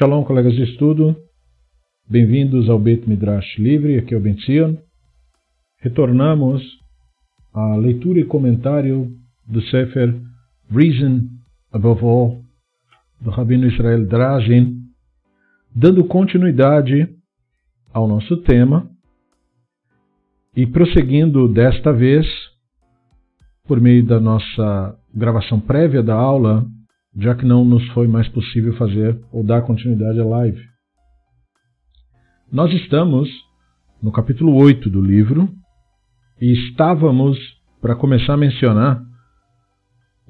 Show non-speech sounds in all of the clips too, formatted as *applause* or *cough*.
Shalom, colegas de estudo. Bem-vindos ao Beit Midrash Livre, aqui é o Ben. Retornamos à leitura e comentário do Sefer Reason Above All, do Rabino Israel Drazin, dando continuidade ao nosso tema e prosseguindo desta vez, por meio da nossa gravação prévia da aula, já que não nos foi mais possível fazer ou dar continuidade à live. Nós estamos no capítulo 8 do livro e estávamos para começar a mencionar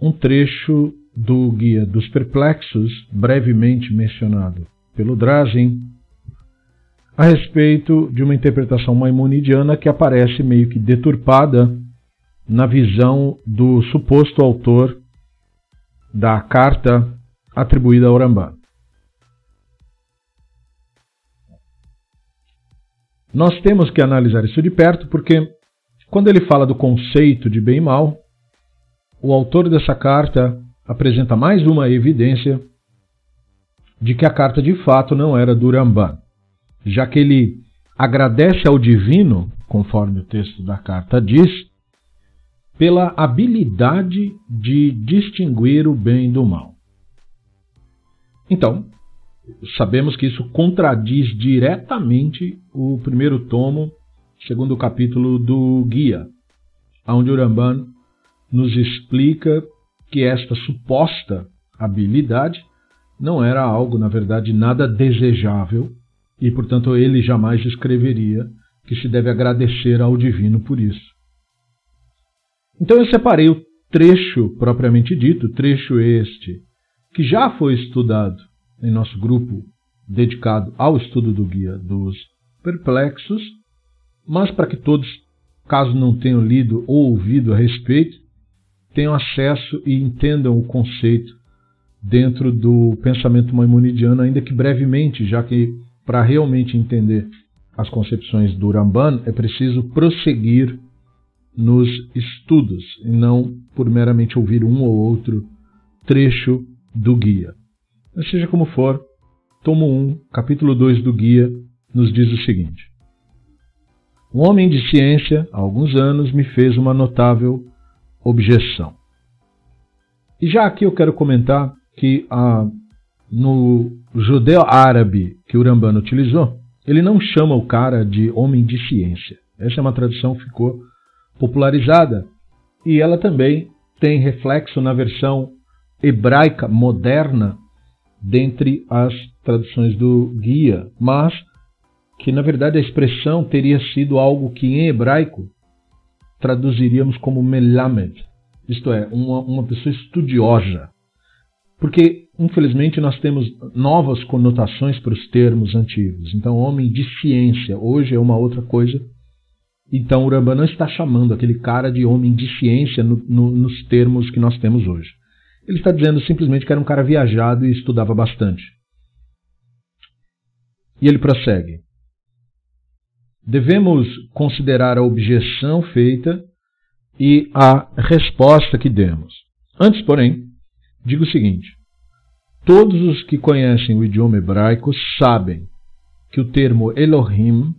um trecho do Guia dos Perplexos, brevemente mencionado pelo Drazin, a respeito de uma interpretação maimonidiana que aparece meio que deturpada na visão do suposto autor da carta atribuída a Orambá. Nós temos que analisar isso de perto porque, quando ele fala do conceito de bem e mal, o autor dessa carta apresenta mais uma evidência de que a carta de fato não era do Rambam, já que ele agradece ao divino, conforme o texto da carta diz, pela habilidade de distinguir o bem do mal. Então, sabemos que isso contradiz diretamente o primeiro tomo, segundo capítulo do Guia, onde o Ramban nos explica que esta suposta habilidade não era algo, na verdade, nada desejável e, portanto, ele jamais escreveria que se deve agradecer ao divino por isso. Então eu separei o trecho propriamente dito, trecho este, que já foi estudado em nosso grupo dedicado ao estudo do Guia dos Perplexos, mas para que todos, caso não tenham lido ou ouvido a respeito, tenham acesso e entendam o conceito dentro do pensamento maimonidiano, ainda que brevemente, já que para realmente entender as concepções do Ramban é preciso prosseguir nos estudos, e não por meramente ouvir um ou outro trecho do guia. Mas seja como for, tomo 1, capítulo 2 do guia, nos diz o seguinte: Um homem de ciência, há alguns anos, me fez uma notável objeção. E já aqui eu quero comentar que no judeu-árabe que o Rambano utilizou, ele não chama o cara de homem de ciência. Essa é uma tradução que ficou popularizada e ela também tem reflexo na versão hebraica moderna dentre as traduções do guia, mas que na verdade a expressão teria sido algo que em hebraico traduziríamos como melamed, isto é, uma, uma pessoa estudiosa. Porque, infelizmente, nós temos novas conotações para os termos antigos. Então, homem de ciência hoje é uma outra coisa então, o Rambam não está chamando aquele cara de homem de ciência no, no, nos termos que nós temos hoje. Ele está dizendo simplesmente que era um cara viajado e estudava bastante. E ele prossegue. Devemos considerar a objeção feita e a resposta que demos. Antes, porém, digo o seguinte: todos os que conhecem o idioma hebraico sabem que o termo Elohim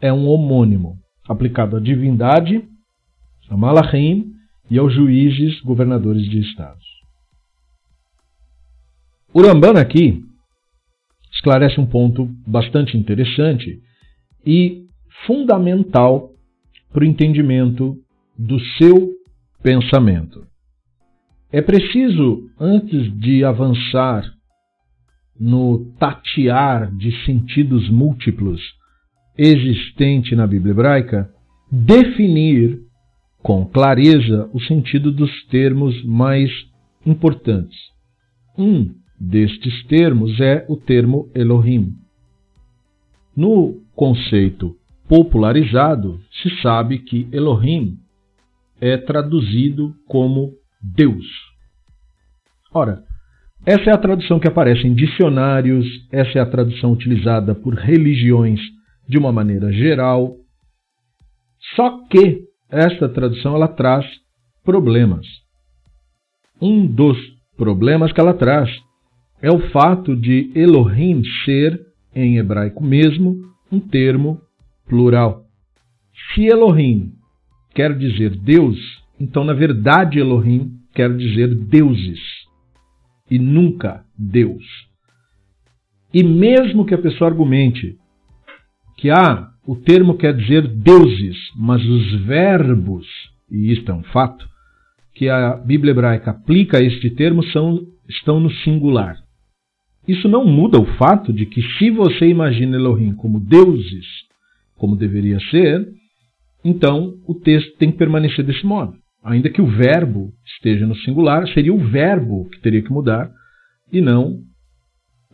é um homônimo aplicado à divindade, a Malachim e aos juízes governadores de estados. O Rambana aqui esclarece um ponto bastante interessante e fundamental para o entendimento do seu pensamento. É preciso, antes de avançar no tatear de sentidos múltiplos existente na Bíblia hebraica, definir com clareza o sentido dos termos mais importantes. Um destes termos é o termo Elohim. No conceito popularizado, se sabe que Elohim é traduzido como Deus. Ora, essa é a tradução que aparece em dicionários, essa é a tradução utilizada por religiões de uma maneira geral. Só que esta tradução ela traz problemas. Um dos problemas que ela traz é o fato de Elohim ser, em hebraico mesmo, um termo plural. Se Elohim quer dizer Deus, então na verdade Elohim quer dizer deuses e nunca Deus. E mesmo que a pessoa argumente que ah, o termo quer dizer deuses, mas os verbos, e isto é um fato, que a Bíblia hebraica aplica a este termo são, estão no singular. Isso não muda o fato de que, se você imagina Elohim como deuses, como deveria ser, então o texto tem que permanecer desse modo. Ainda que o verbo esteja no singular, seria o verbo que teria que mudar e não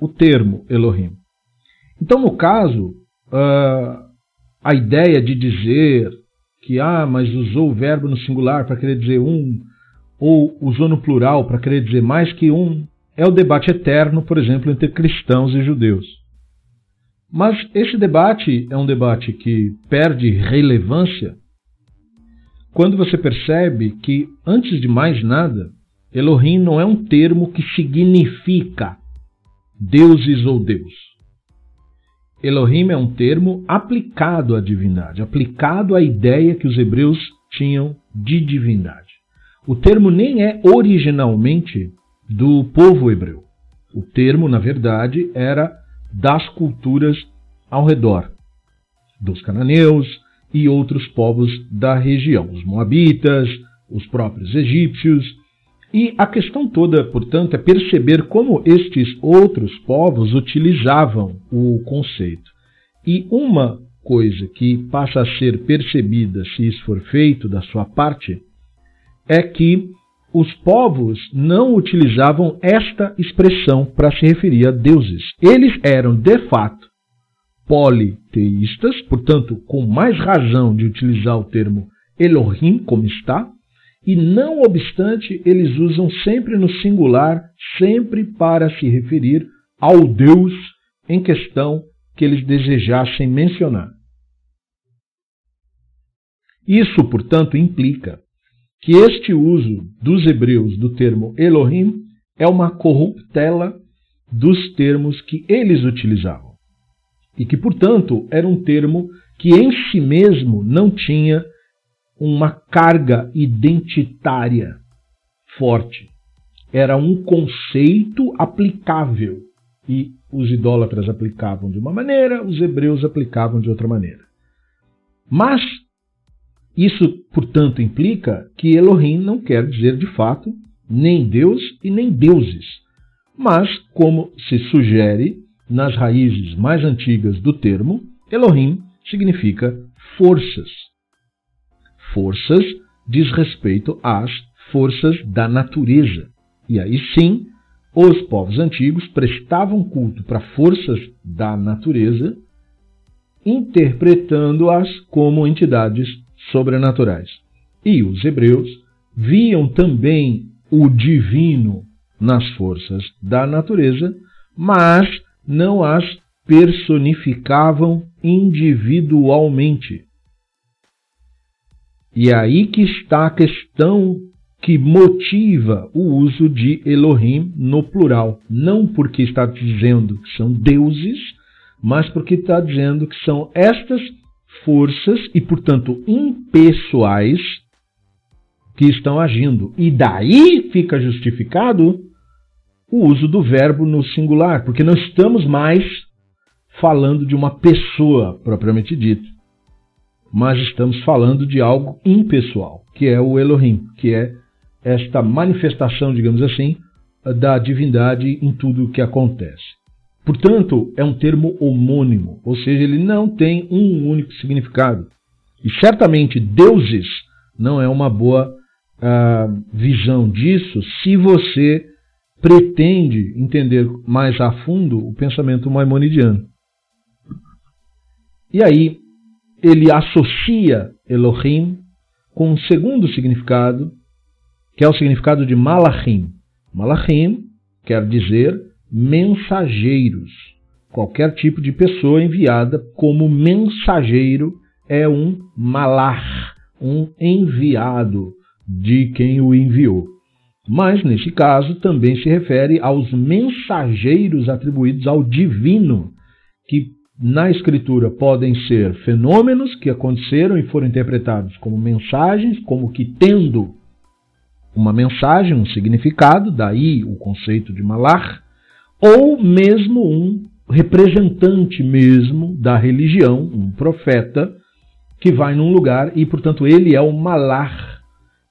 o termo Elohim. Então, no caso, uh, a ideia de dizer que, ah, mas usou o verbo no singular para querer dizer um, ou usou no plural para querer dizer mais que um, é o debate eterno, por exemplo, entre cristãos e judeus. Mas esse debate é um debate que perde relevância quando você percebe que, antes de mais nada, Elohim não é um termo que significa deuses ou Deus. Elohim é um termo aplicado à divindade, aplicado à ideia que os hebreus tinham de divindade. O termo nem é originalmente do povo hebreu. O termo, na verdade, era das culturas ao redor, dos cananeus e outros povos da região, os moabitas, os próprios egípcios. E a questão toda, portanto, é perceber como estes outros povos utilizavam o conceito. E uma coisa que passa a ser percebida se isso for feito da sua parte é que os povos não utilizavam esta expressão para se referir a deuses. Eles eram, de fato, politeístas, portanto, com mais razão de utilizar o termo Elohim, como está, e não obstante, eles usam sempre no singular, sempre para se referir ao Deus em questão que eles desejassem mencionar. Isso, portanto, implica que este uso dos hebreus do termo Elohim é uma corruptela dos termos que eles utilizavam. E que, portanto, era um termo que em si mesmo não tinha uma carga identitária forte. Era um conceito aplicável. E os idólatras aplicavam de uma maneira, os hebreus aplicavam de outra maneira. Mas isso, portanto, implica que Elohim não quer dizer de fato nem Deus e nem deuses, mas, como se sugere nas raízes mais antigas do termo, Elohim significa forças. Forças diz respeito às forças da natureza. E aí sim, os povos antigos prestavam culto para forças da natureza, interpretando-as como entidades sobrenaturais. E os hebreus viam também o divino nas forças da natureza, mas não as personificavam individualmente. E é aí que está a questão que motiva o uso de Elohim no plural. Não porque está dizendo que são deuses, mas porque está dizendo que são estas forças e, portanto, impessoais que estão agindo. E daí fica justificado o uso do verbo no singular, porque não estamos mais falando de uma pessoa propriamente dita, mas estamos falando de algo impessoal, que é o Elohim, que é esta manifestação, digamos assim, da divindade em tudo o que acontece. Portanto, é um termo homônimo, ou seja, ele não tem um único significado. E certamente deuses não é uma boa uh, visão disso se você pretende entender mais a fundo o pensamento maimonidiano. E aí, ele associa Elohim com um segundo significado, que é o significado de Malachim. Malachim quer dizer mensageiros. Qualquer tipo de pessoa enviada como mensageiro é um malach, um enviado de quem o enviou. mas nesse caso também se refere aos mensageiros atribuídos ao divino, que na escritura podem ser fenômenos que aconteceram e foram interpretados como mensagens, como que tendo uma mensagem, um significado, daí o conceito de malar, ou mesmo um representante mesmo da religião, um profeta, que vai num lugar e, portanto, ele é o malar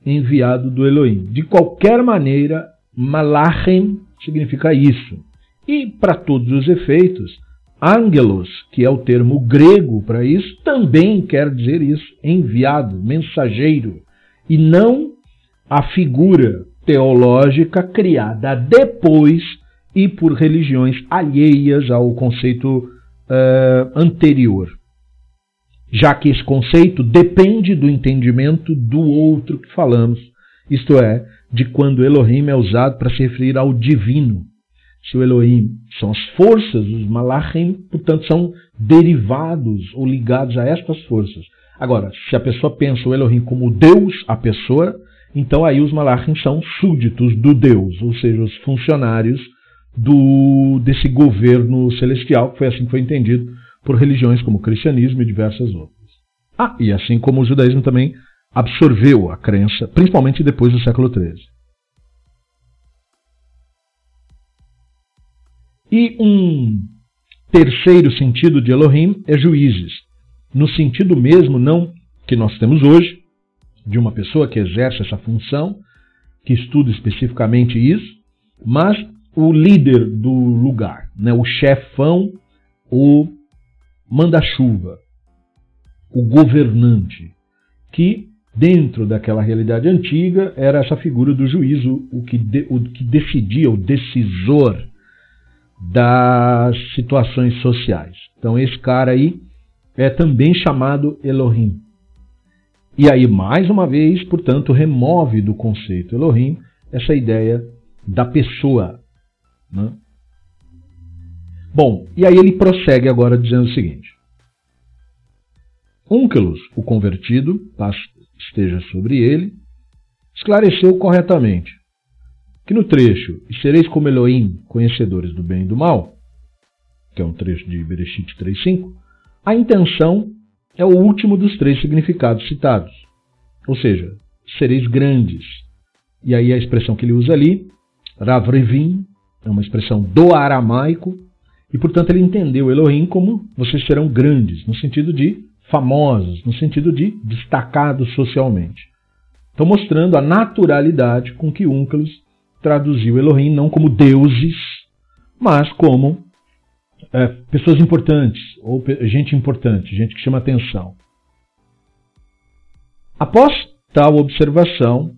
enviado do Elohim. De qualquer maneira, malachem significa isso. E, para todos os efeitos, angelos, que é o termo grego para isso, também quer dizer isso, enviado, mensageiro, e não a figura teológica criada depois e por religiões alheias ao conceito uh, anterior. Já que esse conceito depende do entendimento do outro que falamos, isto é, de quando Elohim é usado para se referir ao divino. Se o Elohim são as forças, os malachim, portanto, são derivados ou ligados a estas forças. Agora, se a pessoa pensa o Elohim como Deus, a pessoa, então aí os malachim são súditos do Deus, ou seja, os funcionários do, desse governo celestial, que foi assim que foi entendido por religiões como o cristianismo e diversas outras. Ah, e assim como o judaísmo também absorveu a crença, principalmente depois do século XIII. E um terceiro sentido de Elohim é juízes, no sentido mesmo não que nós temos hoje, de uma pessoa que exerce essa função, que estuda especificamente isso, mas o líder do lugar, né, o chefão, o manda-chuva, o governante, que dentro daquela realidade antiga era essa figura do juízo, o que, de, o que decidia, o decisor das situações sociais. Então esse cara aí é também chamado Elohim. E aí, mais uma vez, portanto, remove do conceito Elohim essa ideia da pessoa. Né? Bom, e aí ele prossegue agora dizendo o seguinte: Unkelus, o convertido, esteja sobre ele, esclareceu corretamente que no trecho E sereis como Elohim, conhecedores do bem e do mal, que é um trecho de Bereshit 3.5, a intenção é o último dos três significados citados. Ou seja, sereis grandes. E aí a expressão que ele usa ali, Ravrevim, é uma expressão do aramaico, e portanto ele entendeu Elohim como vocês serão grandes, no sentido de famosos, no sentido de destacados socialmente. Estão mostrando a naturalidade com que Unclus traduziu Elohim não como deuses, mas como é, pessoas importantes, ou gente importante, gente que chama atenção. Após tal observação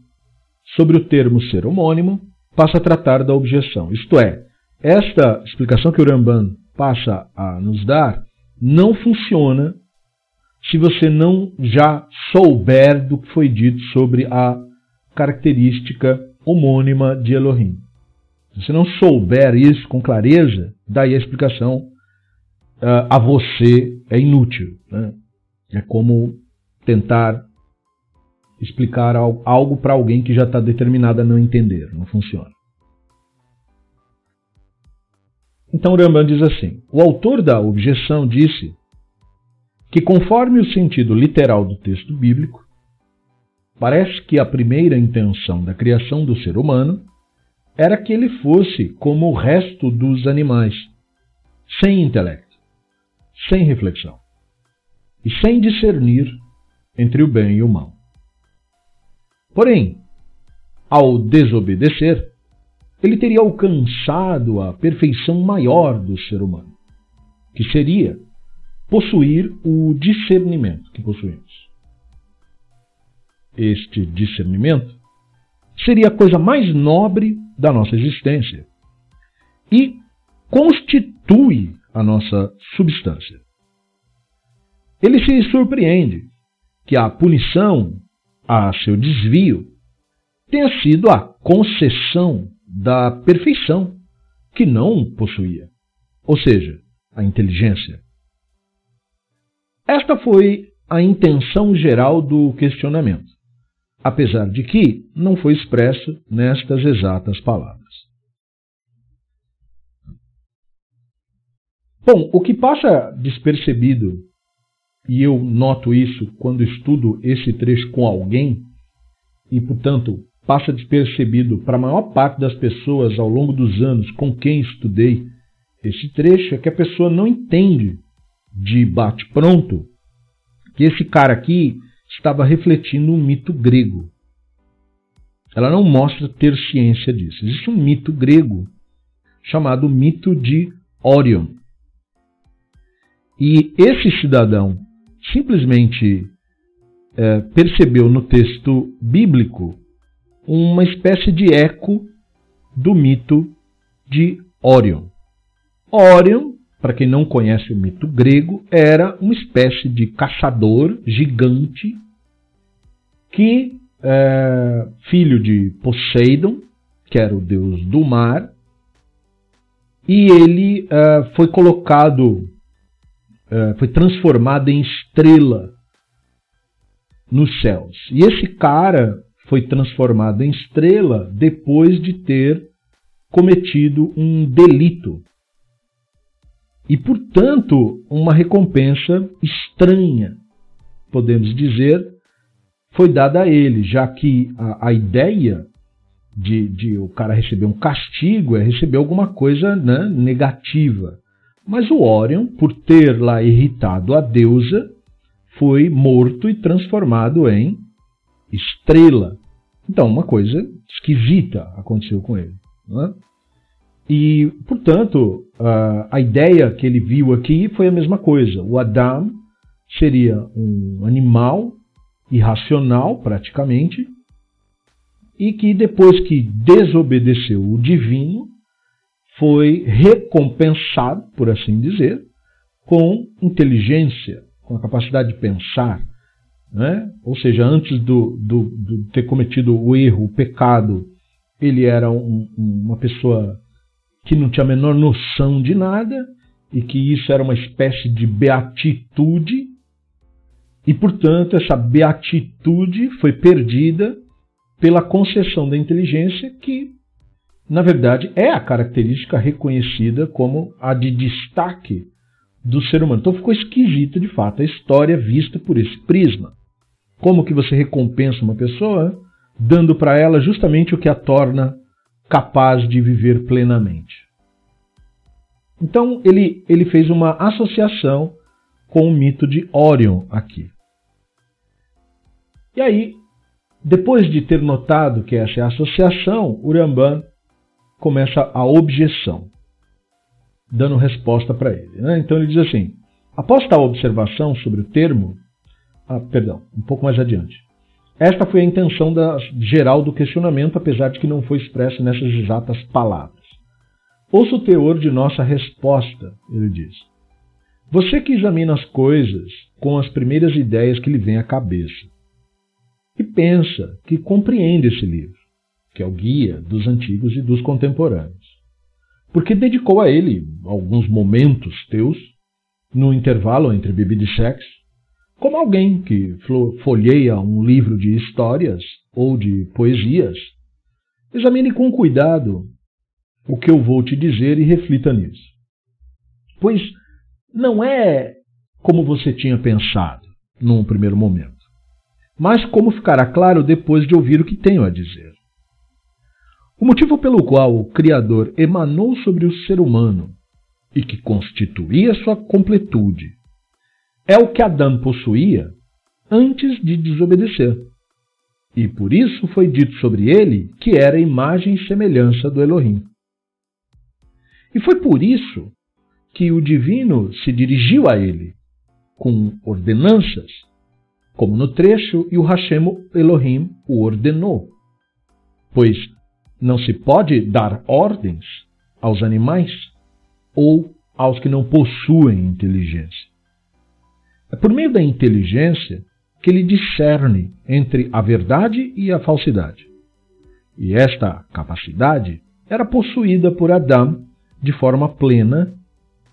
sobre o termo ser homônimo, passa a tratar da objeção. Isto é, esta explicação que o Ramban passa a nos dar não funciona se você não já souber do que foi dito sobre a característica homônima de Elohim. Se não souber isso com clareza, daí a explicação uh, a você é inútil. Né? É como tentar explicar algo para alguém que já está determinado a não entender. Não funciona. Então Rambam diz assim: o autor da objeção disse que, conforme o sentido literal do texto bíblico, parece que a primeira intenção da criação do ser humano era que ele fosse como o resto dos animais, sem intelecto, sem reflexão e sem discernir entre o bem e o mal. Porém, ao desobedecer, ele teria alcançado a perfeição maior do ser humano, que seria possuir o discernimento que possuímos. Este discernimento seria a coisa mais nobre da nossa existência e constitui a nossa substância. Ele se surpreende que a punição a seu desvio tenha sido a concessão da perfeição que não possuía, ou seja, a inteligência. Esta foi a intenção geral do questionamento. Apesar de que não foi expresso nestas exatas palavras. Bom, o que passa despercebido, e eu noto isso quando estudo esse trecho com alguém, e portanto passa despercebido para a maior parte das pessoas ao longo dos anos com quem estudei esse trecho, é que a pessoa não entende de bate-pronto que esse cara aqui estava refletindo um mito grego. Ela não mostra ter ciência disso. Existe um mito grego chamado mito de Orion. E esse cidadão simplesmente é, percebeu no texto bíblico uma espécie de eco do mito de Orion. Orion, para quem não conhece o mito grego, era uma espécie de caçador gigante que, é, filho de Poseidon, que era o deus do mar, e ele é, foi colocado, é, foi transformado em estrela nos céus. E esse cara foi transformado em estrela depois de ter cometido um delito e, portanto, uma recompensa estranha, podemos dizer, foi dada a ele, já que a, a ideia de, de, o cara receber um castigo é receber alguma coisa né, negativa. Mas o Orion, por ter lá irritado a deusa, foi morto e transformado em estrela. Então, uma coisa esquisita aconteceu com ele. Né? E, portanto, a, ideia que ele viu aqui foi a mesma coisa. O Adam seria um animal irracional, praticamente, e que depois que desobedeceu o divino, foi recompensado, por assim dizer, com inteligência, com a capacidade de pensar. Né? Ou seja, antes do, do, do ter cometido o erro, o pecado, ele era um, uma pessoa que não tinha a menor noção de nada e que isso era uma espécie de beatitude, e portanto essa beatitude foi perdida pela concessão da inteligência, que na verdade é a característica reconhecida como a de destaque do ser humano. Então ficou esquisito de fato a história vista por esse prisma. Como que você recompensa uma pessoa dando para ela justamente o que a torna capaz de viver plenamente. Então ele, ele fez uma associação com o mito de Orion aqui. E aí, depois de ter notado que essa é a associação, Uramban começa a objeção, dando resposta para ele. Né? Então ele diz assim: após tal observação sobre o termo, ah, perdão, um pouco mais adiante. Esta foi a intenção da, geral do questionamento, apesar de que não foi expresso nessas exatas palavras. Ouça o teor de nossa resposta, ele diz. Você que examina as coisas com as primeiras ideias que lhe vêm à cabeça e pensa que compreende esse livro, que é o guia dos antigos e dos contemporâneos, porque dedicou a ele alguns momentos teus no intervalo entre bebida e sexo, como alguém que folheia um livro de histórias ou de poesias. Examine com cuidado o que eu vou te dizer e reflita nisso. Pois não é como você tinha pensado num primeiro momento, mas como ficará claro depois de ouvir o que tenho a dizer. O motivo pelo qual o Criador emanou sobre o ser humano e que constituía sua completude é o que Adão possuía antes de desobedecer. E por isso foi dito sobre ele que era imagem e semelhança do Elohim. E foi por isso que o divino se dirigiu a ele com ordenanças, como no trecho, e o Hashem Elohim o ordenou. Pois não se pode dar ordens aos animais ou aos que não possuem inteligência. É por meio da inteligência que ele discerne entre a verdade e a falsidade. E esta capacidade era possuída por Adão de forma plena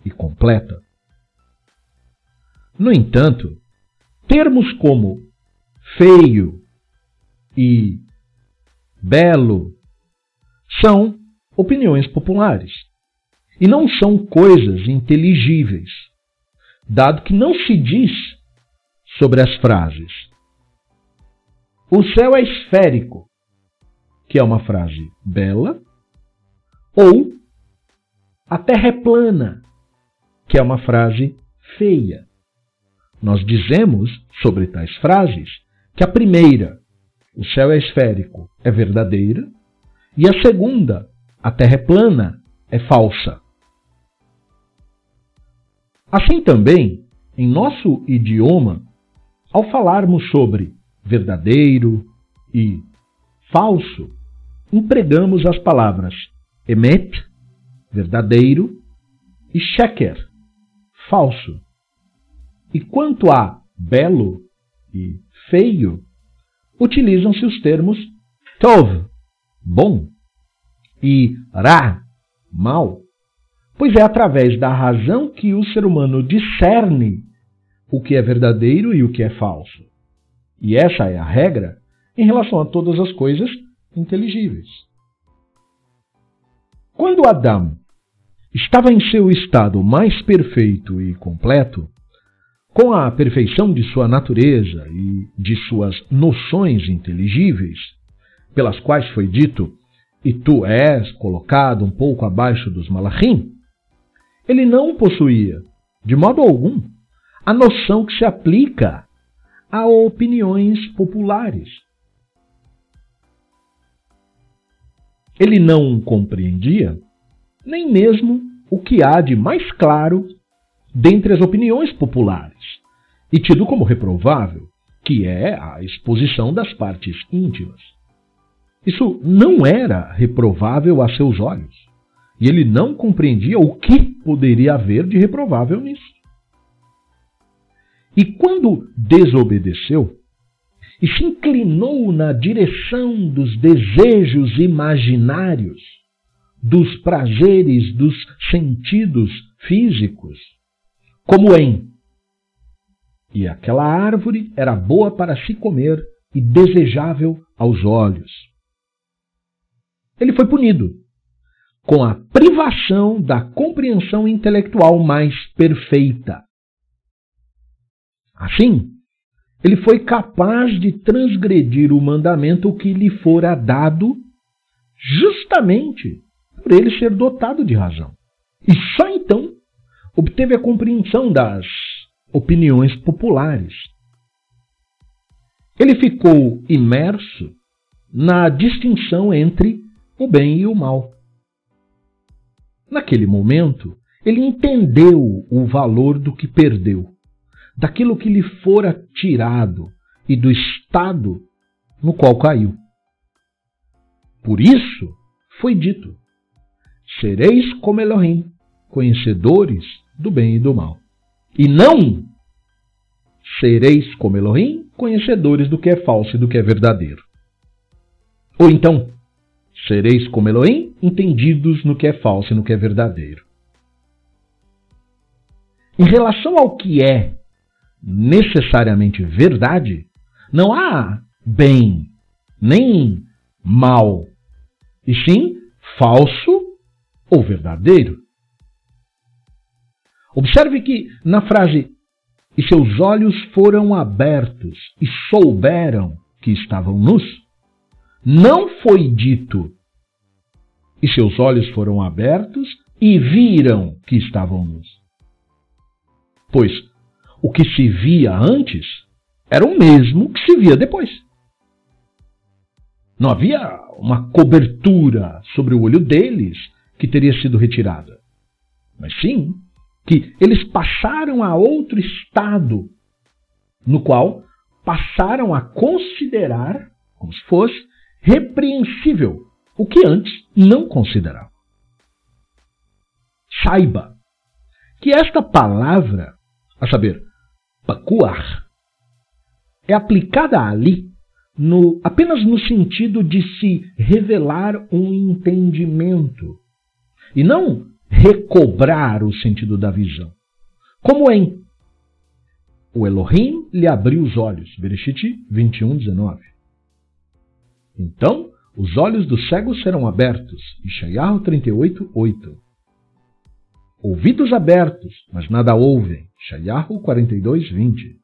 e completa. No entanto, termos como feio, e belo são opiniões populares e não são coisas inteligíveis, dado que não se diz sobre as frases. O céu é esférico, que é uma frase bela, ou a terra é plana, que é uma frase feia. Nós dizemos sobre tais frases que a primeira, o céu é esférico, é verdadeira, e a segunda, a terra é plana, é falsa. Assim também, em nosso idioma, ao falarmos sobre verdadeiro e falso, empregamos as palavras emet, verdadeiro, e sheker, falso. E quanto a belo e feio, utilizam-se os termos tov, bom, e ra, mal, pois é através da razão que o ser humano discerne o que é verdadeiro e o que é falso. E essa é a regra em relação a todas as coisas inteligíveis. Quando Adão estava em seu estado mais perfeito e completo, com a perfeição de sua natureza e de suas noções inteligíveis, pelas quais foi dito, e tu és colocado um pouco abaixo dos malachim, ele não possuía, de modo algum, a noção que se aplica a opiniões populares. Ele não compreendia nem mesmo o que há de mais claro dentre as opiniões populares, e tido como reprovável, que é a exposição das partes íntimas. Isso não era reprovável a seus olhos, e ele não compreendia o que poderia haver de reprovável nisso. E quando desobedeceu e se inclinou na direção dos desejos imaginários, dos prazeres dos sentidos físicos, como em e aquela árvore era boa para se comer e desejável aos olhos. Ele foi punido com a privação da compreensão intelectual mais perfeita. Assim, ele foi capaz de transgredir o mandamento que lhe fora dado justamente por ele ser dotado de razão. E só então obteve a compreensão das opiniões populares. Ele ficou imerso na distinção entre o bem e o mal. Naquele momento, ele entendeu o valor do que perdeu, daquilo que lhe fora tirado e do estado no qual caiu. Por isso foi dito: sereis como Elohim, conhecedores do bem e do mal. E não sereis como Elohim, conhecedores do que é falso e do que é verdadeiro. Ou então, sereis como Elohim, entendidos no que é falso e no que é verdadeiro. Em relação ao que é necessariamente verdade, não há bem nem mal, e sim falso ou verdadeiro. Observe que na frase e seus olhos foram abertos e souberam que estavam nus, não foi dito e seus olhos foram abertos e viram que estavam nus. Pois o que se via antes era o mesmo que se via depois. Não havia uma cobertura sobre o olho deles que teria sido retirada. Mas sim que eles passaram a outro estado, no qual passaram a considerar, como se fosse, repreensível o que antes não consideravam. Saiba que esta palavra, a saber, pacuar, é aplicada ali no, apenas no sentido de se revelar um entendimento e não recobrar o sentido da visão. Como em o Elohim lhe abriu os olhos, Bereshit 21, 19. Então os olhos dos cegos serão abertos. Ishayahu 38, 8. Ouvidos abertos, mas nada ouvem. Ishayahu 42, 20.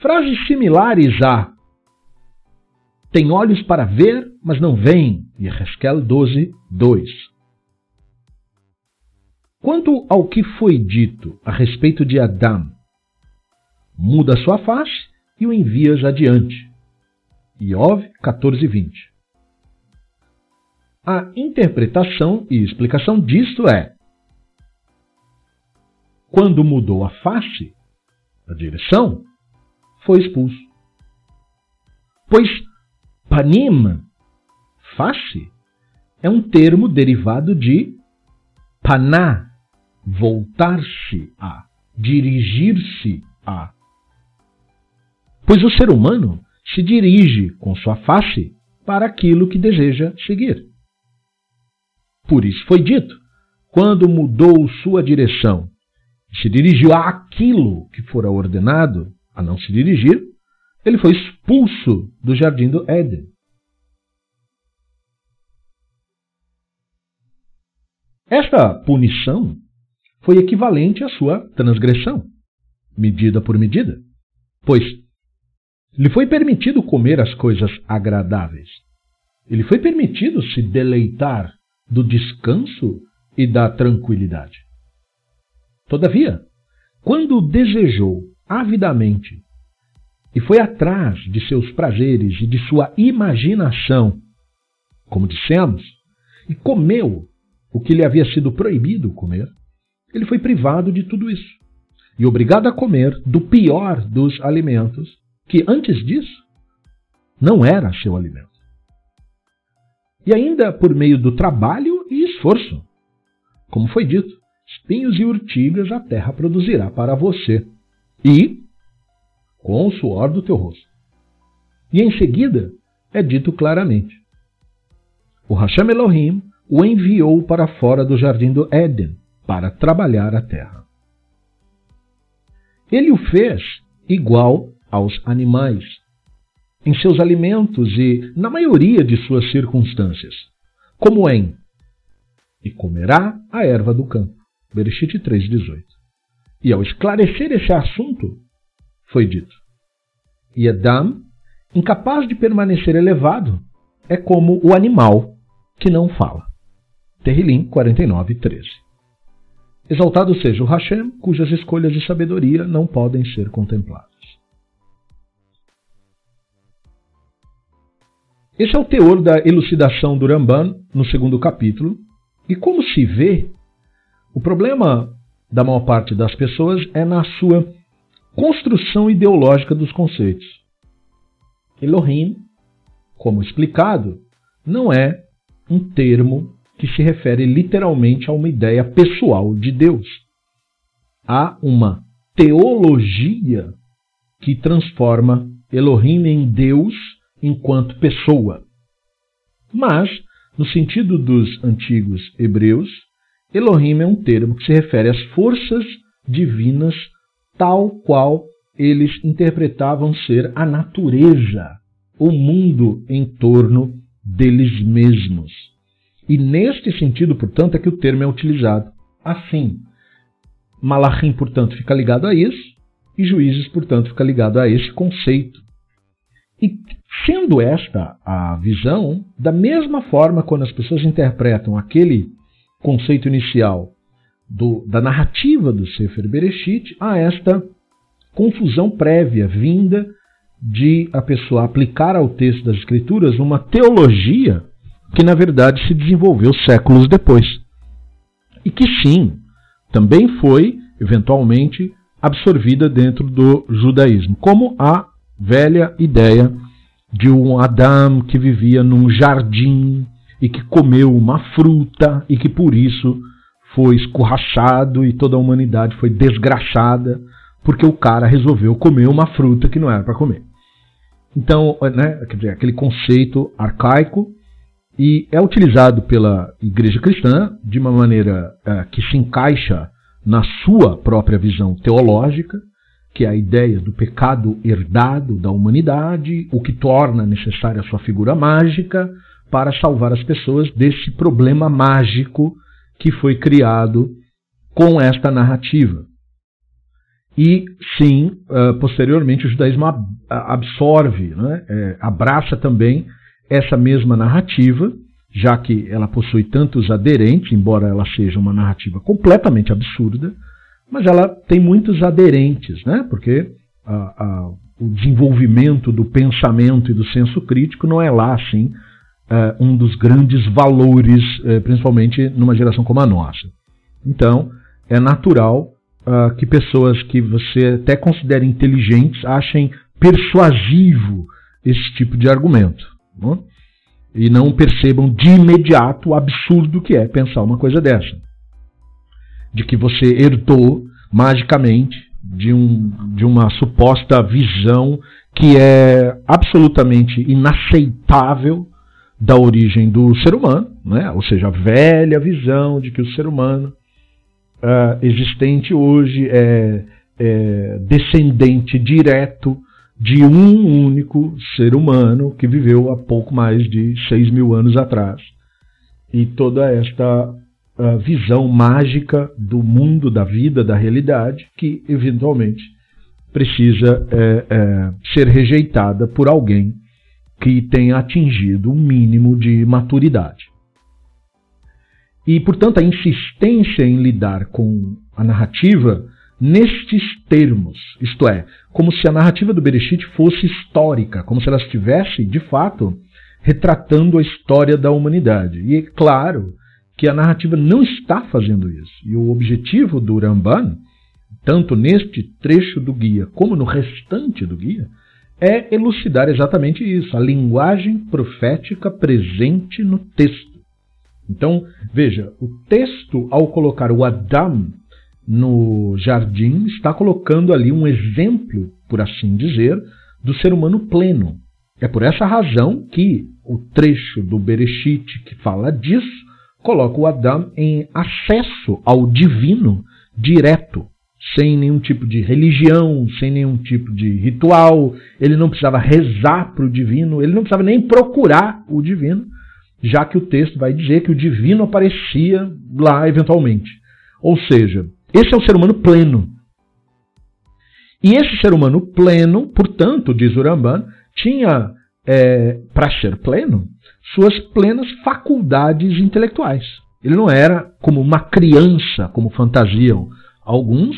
Frases similares a tem olhos para ver, mas não veem. Yeheskel 12, 2. Quanto ao que foi dito a respeito de Adão, muda sua face e o envias adiante. Iov 14, 20. A interpretação e explicação disto é: quando mudou a face, a direção, foi expulso. Pois panim, face, é um termo derivado de paná, voltar-se a, dirigir-se a. Pois o ser humano se dirige com sua face para aquilo que deseja seguir. Por isso foi dito: quando mudou sua direção, se dirigiu àquilo que fora ordenado a não se dirigir, ele foi expulso do jardim do Éden. Esta punição foi equivalente à sua transgressão, medida por medida, pois lhe foi permitido comer as coisas agradáveis. Ele foi permitido se deleitar do descanso e da tranquilidade. Todavia, quando desejou avidamente e foi atrás de seus prazeres e de sua imaginação, como dissemos, e comeu o que lhe havia sido proibido comer, ele foi privado de tudo isso e obrigado a comer do pior dos alimentos, que antes disso não era seu alimento. E ainda por meio do trabalho e esforço. Como foi dito, espinhos e urtigas a terra produzirá para você, e com o suor do teu rosto. E em seguida é dito claramente: O Hashem Elohim o enviou para fora do jardim do Éden para trabalhar a terra. Ele o fez igual aos animais, em seus alimentos e na maioria de suas circunstâncias, como em e comerá a erva do campo. Bereshit 3,18. E ao esclarecer esse assunto, foi dito: E Adam, incapaz de permanecer elevado, é como o animal que não fala. Terrilim 49, 13. Exaltado seja o Hashem, cujas escolhas de sabedoria não podem ser contempladas. Esse é o teor da elucidação do Ramban no segundo capítulo, e como se vê, o problema da maior parte das pessoas é na sua construção ideológica dos conceitos. Elohim, como explicado, não é um termo que se refere literalmente a uma ideia pessoal de Deus. Há uma teologia que transforma Elohim em Deus enquanto pessoa. Mas, no sentido dos antigos hebreus, Elohim é um termo que se refere às forças divinas tal qual eles interpretavam ser a natureza, o mundo em torno deles mesmos. E neste sentido, portanto, é que o termo é utilizado. Assim, Malachim, portanto, fica ligado a isso, e Juízes, portanto, fica ligado a esse conceito. E sendo esta a visão, da mesma forma quando as pessoas interpretam aquele conceito inicial do, da narrativa do Sefer Bereshit a esta confusão prévia vinda de a pessoa aplicar ao texto das Escrituras uma teologia que, na verdade, se desenvolveu séculos depois. E que, sim, também foi, eventualmente, absorvida dentro do judaísmo, como a velha ideia de um Adão que vivia num jardim e que comeu uma fruta e que por isso foi escorrachado e toda a humanidade foi desgraçada porque o cara resolveu comer uma fruta que não era para comer. Então, né, quer dizer, aquele conceito arcaico e é utilizado pela igreja cristã de uma maneira é, que se encaixa na sua própria visão teológica, que é a ideia do pecado herdado da humanidade, o que torna necessária a sua figura mágica para salvar as pessoas desse problema mágico que foi criado com esta narrativa. E sim, uh, posteriormente o judaísmo ab absorve, né, abraça também essa mesma narrativa, já que ela possui tantos aderentes, embora ela seja uma narrativa completamente absurda, mas ela tem muitos aderentes, né? porque a, a, o desenvolvimento do pensamento e do senso crítico não é lá assim é, um dos grandes valores, é, principalmente numa geração como a nossa. Então, é natural uh, que pessoas que você até considera inteligentes achem persuasivo esse tipo de argumento. Não? E não percebam de imediato o absurdo que é pensar uma coisa dessa de que você herdou magicamente de, um, de uma suposta visão que é absolutamente inaceitável da origem do ser humano, né? ou seja, a velha visão de que o ser humano uh, existente hoje é, é descendente direto de um único ser humano que viveu há pouco mais de 6 mil anos atrás. E toda esta visão mágica do mundo, da vida, da realidade, que eventualmente precisa é, é, ser rejeitada por alguém que tenha atingido um mínimo de maturidade. E, portanto, a insistência em lidar com a narrativa nestes termos, isto é, como se a narrativa do Bereshit fosse histórica, como se ela estivesse, de fato, retratando a história da humanidade. E, claro, que a narrativa não está fazendo isso. E o objetivo do Ramban, tanto neste trecho do guia como no restante do guia, é elucidar exatamente isso, a linguagem profética presente no texto. Então, veja, o texto, ao colocar o Adam no jardim, está colocando ali um exemplo, por assim dizer, do ser humano pleno. É por essa razão que o trecho do Bereshit que fala disso coloca o Adão em acesso ao divino direto, sem nenhum tipo de religião, sem nenhum tipo de ritual. Ele não precisava rezar para o divino, ele não precisava nem procurar o divino, já que o texto vai dizer que o divino aparecia lá eventualmente. Ou seja, esse é o ser humano pleno. E esse ser humano pleno, portanto, diz o Ramban, tinha, é, para ser pleno, suas plenas faculdades intelectuais. Ele não era como uma criança, como fantasiam alguns.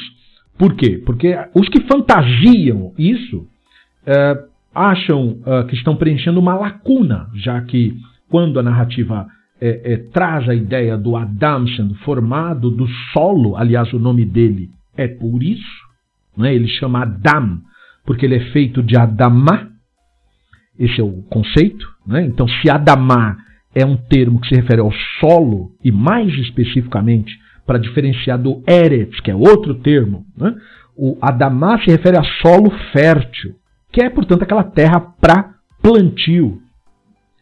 Por quê? Porque os que fantasiam isso é, acham é, que estão preenchendo uma lacuna, já que quando a narrativa é, é, traz a ideia do Adam sendo formado do solo, aliás, o nome dele é por isso, né? ele chama Adam, porque ele é feito de Adamá, esse é o conceito. Né? Então, se Adamá é um termo que se refere ao solo, e mais especificamente para diferenciar do Eretz, que é outro termo, né? o Adamá se refere a solo fértil, que é, portanto, aquela terra para plantio.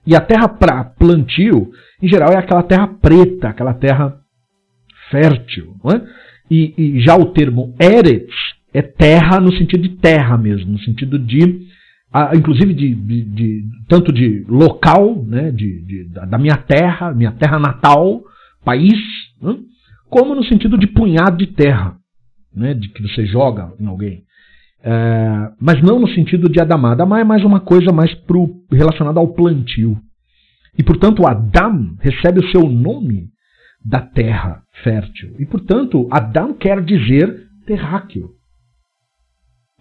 E a terra para plantio, em geral, é aquela terra preta, aquela terra fértil. É? E, e, já o termo Eretz é terra no sentido de terra mesmo, no sentido de inclusive de, de, de, tanto de local, né, de, da minha terra, minha terra natal, país, né, como no sentido de punhado de terra, né, de que você joga em alguém. É, mas não no sentido de Adamá. Adamá é mais uma coisa mais pro, relacionada ao plantio. E, portanto, Adam recebe o seu nome da terra fértil. E, portanto, Adam quer dizer terráqueo,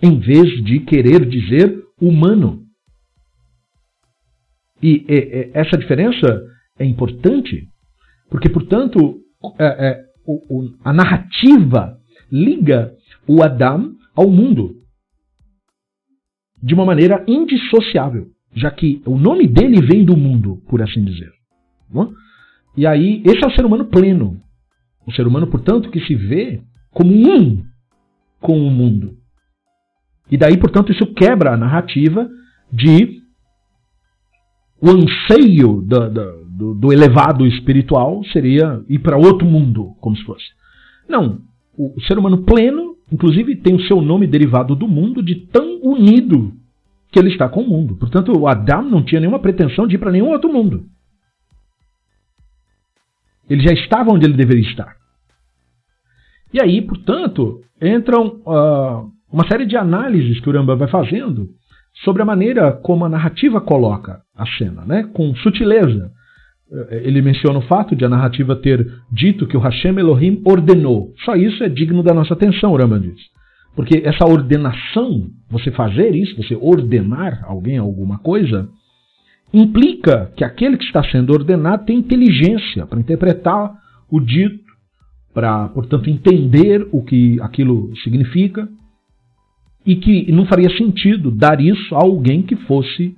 em vez de querer dizer humano. E, e, e essa diferença é importante, porque, portanto, é, é, o, o, a narrativa liga o Adam ao mundo de uma maneira indissociável, já que o nome dele vem do mundo, por assim dizer. Não? E aí, esse é o ser humano pleno. O ser humano, portanto, que se vê como um com o mundo. E daí, portanto, isso quebra a narrativa de o anseio do, do, do elevado espiritual seria ir para outro mundo, como se fosse. Não. O ser humano pleno inclusive tem o seu nome derivado do mundo, de tão unido que ele está com o mundo. Portanto, o Adam não tinha nenhuma pretensão de ir para nenhum outro mundo. Ele já estava onde ele deveria estar. E aí, portanto, entram uh, uma série de análises que o Rambam vai fazendo sobre a maneira como a narrativa coloca a cena, né? com sutileza. Eh, ele menciona o fato de a narrativa ter dito que o Hashem Elohim ordenou. Só isso é digno da nossa atenção, o Rambam diz. Porque essa ordenação, você fazer isso, você ordenar alguém alguma coisa, implica que aquele que está sendo ordenado tem inteligência para interpretar o dito, para, portanto, entender o que aquilo significa, e que não faria sentido dar isso a alguém que fosse,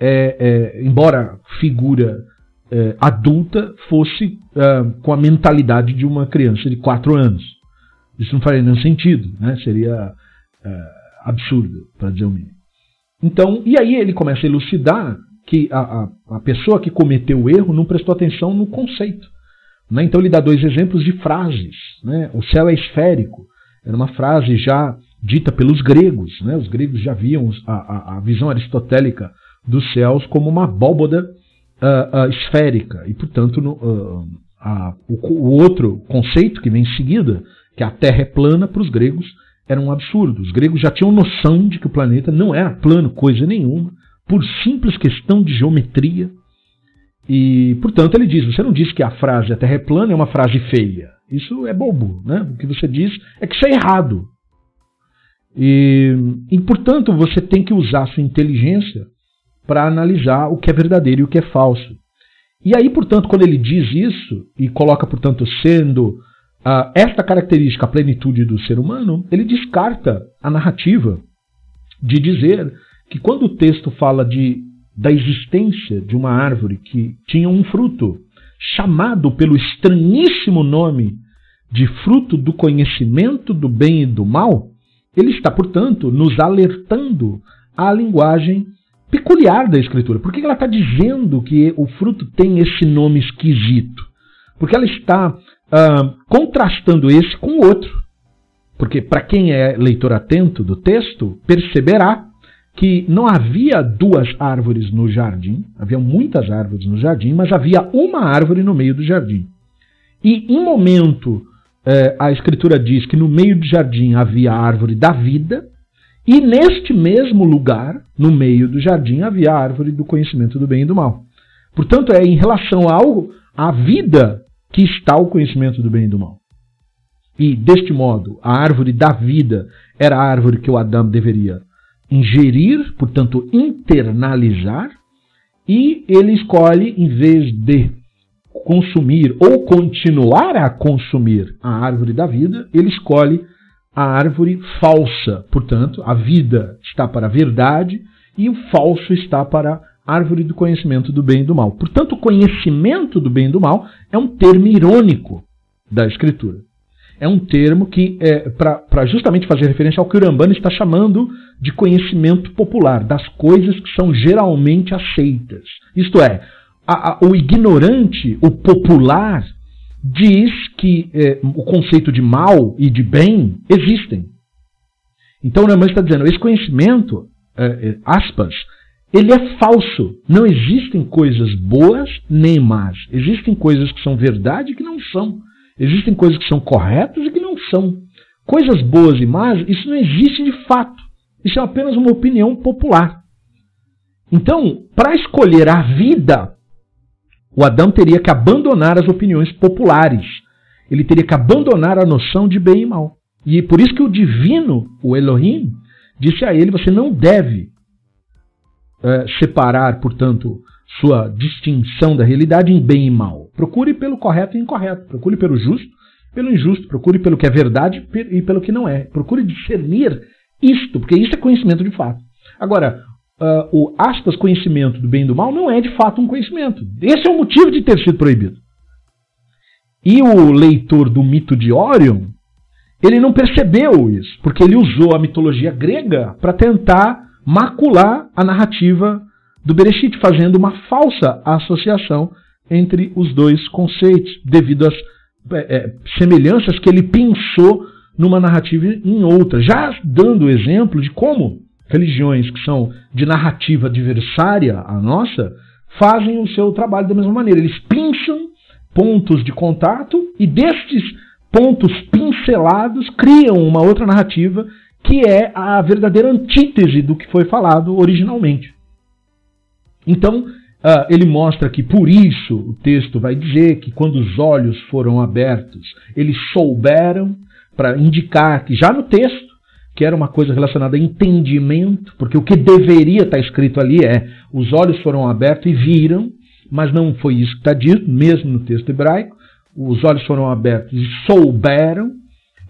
é, é, embora figura é, adulta, fosse é, com a mentalidade de uma criança de 4 anos. Isso não faria nenhum sentido, né? seria é, absurdo, para dizer o mínimo. Então, e aí ele começa a elucidar que a, a, a, pessoa que cometeu o erro não prestou atenção no conceito. Né? Então ele dá dois exemplos de frases. Né? O céu é esférico. Era uma frase já dita pelos gregos. Né? Os gregos já viam a, a visão aristotélica dos céus como uma abóboda uh, uh, esférica. E, portanto, no, uh, o, o outro conceito que vem em seguida que a Terra é plana, para os gregos era um absurdo. Os gregos já tinham noção de que o planeta não era plano coisa nenhuma, por simples questão de geometria. E, portanto, ele diz: você não diz que a frase a Terra é plana é uma frase feia. Isso é bobo. Né? O que você diz é que isso é errado. E, e portanto, você tem que usar a sua inteligência para analisar o que é verdadeiro e o que é falso. E aí, portanto, quando ele diz isso e coloca, portanto, sendo uh, esta característica, a plenitude do ser humano, ele descarta a narrativa de dizer que quando o texto fala de, da existência de uma árvore que tinha um fruto, chamado pelo estranhíssimo nome de fruto do conhecimento do bem e do mal, ele está, portanto, nos alertando à linguagem peculiar da Escritura. Por que ela está dizendo que o fruto tem esse nome esquisito? Porque ela está uh, contrastando esse com o outro. Porque, para quem é leitor atento do texto, perceberá que não havia duas árvores no jardim, havia muitas árvores no jardim, mas havia uma árvore no meio do jardim. E em momento, eh, a Escritura diz que no meio do jardim havia a árvore da vida, e neste mesmo lugar, no meio do jardim, havia a árvore do conhecimento do bem e do mal. Portanto, é em relação ao, à vida que está o conhecimento do bem e do mal. E, deste modo, a árvore da vida era a árvore que o Adão deveria ingerir, portanto, internalizar, e ele escolhe, em vez de consumir ou continuar a consumir a árvore da vida, ele escolhe a árvore falsa. Portanto, a vida está para a verdade e o falso está para árvore do conhecimento do bem e do mal. Portanto, o conhecimento do bem e do mal é um termo irônico da Escritura. É um termo que, é, para justamente fazer referência ao que Urambano está chamando de conhecimento popular, das coisas que são geralmente aceitas. Isto é, a, a, o ignorante, o popular, diz que é, o conceito de mal e de bem existem. Então o Urambano está dizendo, esse conhecimento, é, é, aspas, ele é falso. Não existem coisas boas nem más. Existem coisas que são verdade e que não são. Existem coisas que são corretas e que não são. Coisas boas e más, isso não existe de fato. Isso é apenas uma opinião popular. Então, para escolher a vida, o Adão teria que abandonar as opiniões populares. Ele teria que abandonar a noção de bem e mal. E por isso que o divino, o Elohim, disse a ele: você não deve é, separar, portanto, sua distinção da realidade em bem e mal. Procure pelo correto e incorreto. Procure pelo justo, pelo injusto. Procure pelo que é verdade e pelo que não é. Procure discernir isto, porque isso é conhecimento de fato. Agora, uh, o aspas conhecimento do bem e do mal não é de fato um conhecimento. Esse é o motivo de ter sido proibido. E o leitor do mito de Orion, ele não percebeu isso, porque ele usou a mitologia grega para tentar macular a narrativa do Bereshit, fazendo uma falsa associação entre os dois conceitos, devido às é, é, semelhanças que ele pensou numa narrativa em outra, já dando exemplo de como religiões que são de narrativa adversária à nossa fazem o seu trabalho da mesma maneira. Eles pinçam pontos de contato e destes pontos pincelados criam uma outra narrativa que é a verdadeira antítese do que foi falado originalmente. Então, uh, ele mostra que por isso o texto vai dizer que quando os olhos foram abertos, eles souberam, para indicar que já no texto, que era uma coisa relacionada a entendimento, porque o que deveria estar escrito ali é: os olhos foram abertos e viram, mas não foi isso que está dito, mesmo no texto hebraico. Os olhos foram abertos e souberam,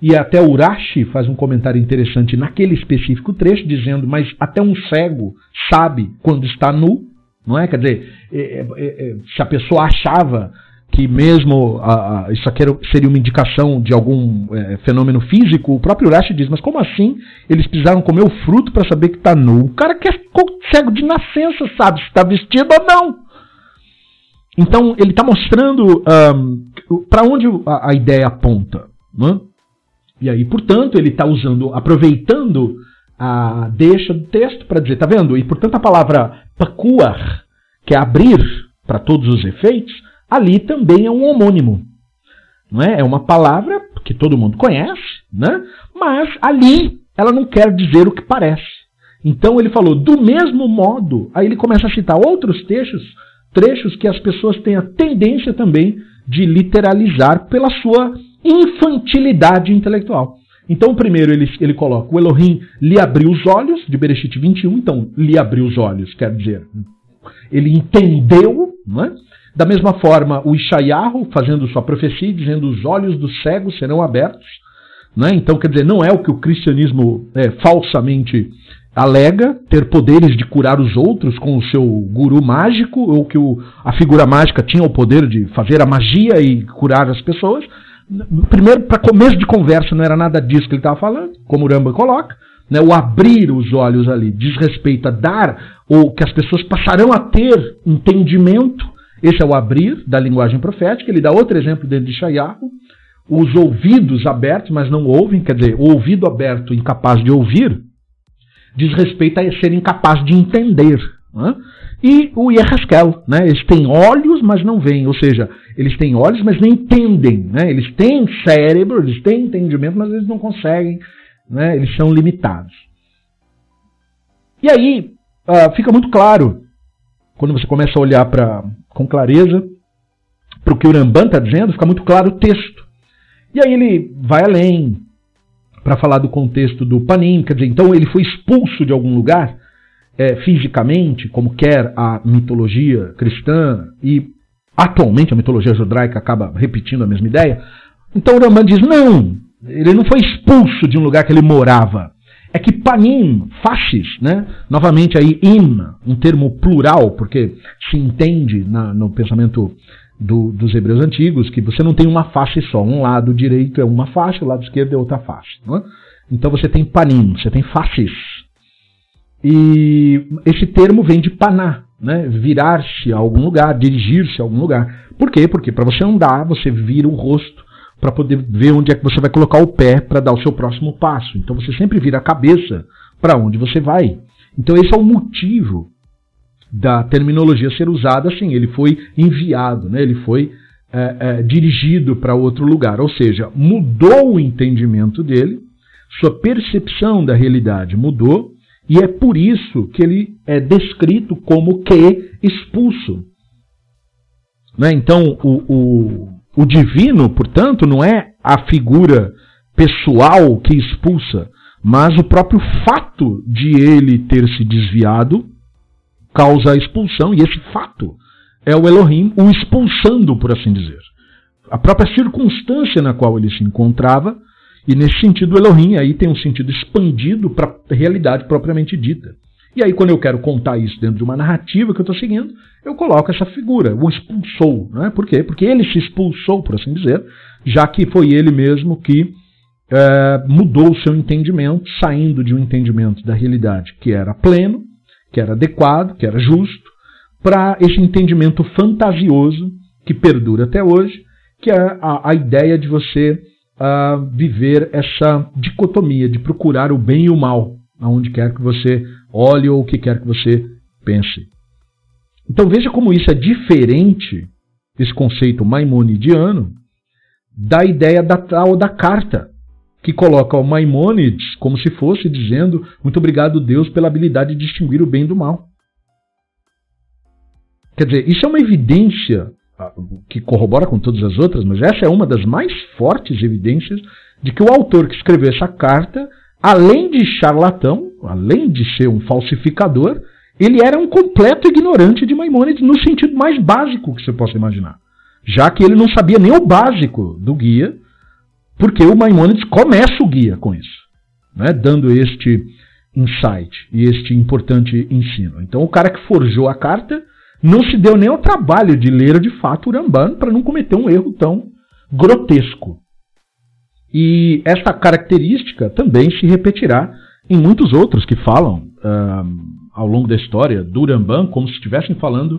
e até Urashi faz um comentário interessante naquele específico trecho, dizendo: Mas até um cego sabe quando está nu, não é? Quer dizer, é, é, é, se a pessoa achava que mesmo a, a, isso aqui seria uma indicação de algum é, fenômeno físico, o próprio Urashi diz: Mas como assim eles precisaram comer o fruto para saber que está nu? O cara que é cego de nascença sabe se está vestido ou não. Então ele está mostrando um, para onde a, a, ideia aponta. Não é? E aí, portanto, ele está usando, aproveitando a deixa do texto para dizer, tá vendo? E portanto a palavra pakuar, que é abrir para todos os efeitos, ali também é um homônimo. Não é? é uma palavra que todo mundo conhece, né? mas ali ela não quer dizer o que parece. Então ele falou, do mesmo modo, aí ele começa a citar outros trechos, trechos que as pessoas têm a tendência também de literalizar pela sua infantilidade intelectual. Então, primeiro ele, ele coloca: o Elohim lhe abriu os olhos, de Bereshit 21. Então, lhe abriu os olhos, quer dizer, ele entendeu, não é? Da mesma forma, o Ishayahu, fazendo sua profecia, dizendo: os olhos dos cegos serão abertos. Né? Então, quer dizer, não é o que o cristianismo é, falsamente alega ter poderes de curar os outros com o seu guru mágico, ou que o, a figura mágica tinha o poder de fazer a magia e curar as pessoas. Primeiro, para começo de conversa, não era nada disso que ele estava falando, como o Ramba coloca. Né, o abrir os olhos ali diz respeito a dar, ou que as pessoas passarão a ter entendimento. Esse é o abrir da linguagem profética. Ele dá outro exemplo dentro de Shayahu. Os ouvidos abertos, mas não ouvem, quer dizer, o ouvido aberto, incapaz de ouvir, diz respeito a ser incapaz de entender. Né? E o Yeheskel, né? eles têm olhos, mas não veem, ou seja, eles têm olhos, mas não entendem. Né? Eles têm cérebro, eles têm entendimento, mas eles não conseguem, né? eles são limitados. E aí uh, fica muito claro, quando você começa a olhar pra, com clareza para o que o Ramban está dizendo, fica muito claro o texto. E aí ele vai além para falar do contexto do Panim, quer dizer, então ele foi expulso de algum lugar é, fisicamente, como quer a mitologia cristã, e atualmente a mitologia judaica acaba repetindo a mesma ideia. Então o Ramban diz: não, ele não foi expulso de um lugar que ele morava. É que panim, faces, né? novamente aí im, um termo plural, porque se entende na, no pensamento do, dos hebreus antigos que você não tem uma face só. Um lado direito é uma face, o lado esquerdo é outra face. É? Então você tem panim, você tem faces. E esse termo vem de paná, né? virar-se a algum lugar, dirigir-se a algum lugar. Por quê? Porque para você andar, você vira o rosto para poder ver onde é que você vai colocar o pé para dar o seu próximo passo. Então você sempre vira a cabeça para onde você vai. Então esse é o motivo da terminologia ser usada assim. Ele foi enviado, né? ele foi é, é, dirigido para outro lugar. Ou seja, mudou o entendimento dele, sua percepção da realidade mudou e é por isso que ele é descrito como que expulso. Né? Então, o, o, o divino, portanto, não é a figura pessoal que expulsa, mas o próprio fato de ele ter se desviado causa a expulsão, e esse fato é o Elohim o expulsando, por assim dizer. A própria circunstância na qual ele se encontrava e nesse sentido, o Elohim aí tem um sentido expandido para a realidade propriamente dita. E aí, quando eu quero contar isso dentro de uma narrativa que eu estou seguindo, eu coloco essa figura, o expulsou. Né? Por quê? Porque ele se expulsou, por assim dizer, já que foi ele mesmo que é, mudou o seu entendimento, saindo de um entendimento da realidade que era pleno, que era adequado, que era justo, para esse entendimento fantasioso que perdura até hoje, que é a, a ideia de você a viver essa dicotomia de procurar o bem e o mal, aonde quer que você olhe ou o que quer que você pense. Então veja como isso é diferente, esse conceito maimonidiano, da ideia da tal da carta, que coloca o Maimônides como se fosse dizendo muito obrigado Deus pela habilidade de distinguir o bem do mal. Quer dizer, isso é uma evidência ah, que corrobora com todas as outras, mas essa é uma das mais fortes evidências de que o autor que escreveu essa carta, além de charlatão, além de ser um falsificador, ele era um completo ignorante de Maimônides no sentido mais básico que você possa imaginar. Já que ele não sabia nem o básico do guia, porque o Maimônides começa o guia com isso, né, dando este insight e este importante ensino. Então, o cara que forjou a carta não se deu nem o trabalho de ler de fato o Ramban para não cometer um erro tão grotesco. E esta característica também se repetirá em muitos outros que falam ao longo da história do Ramban como se estivessem falando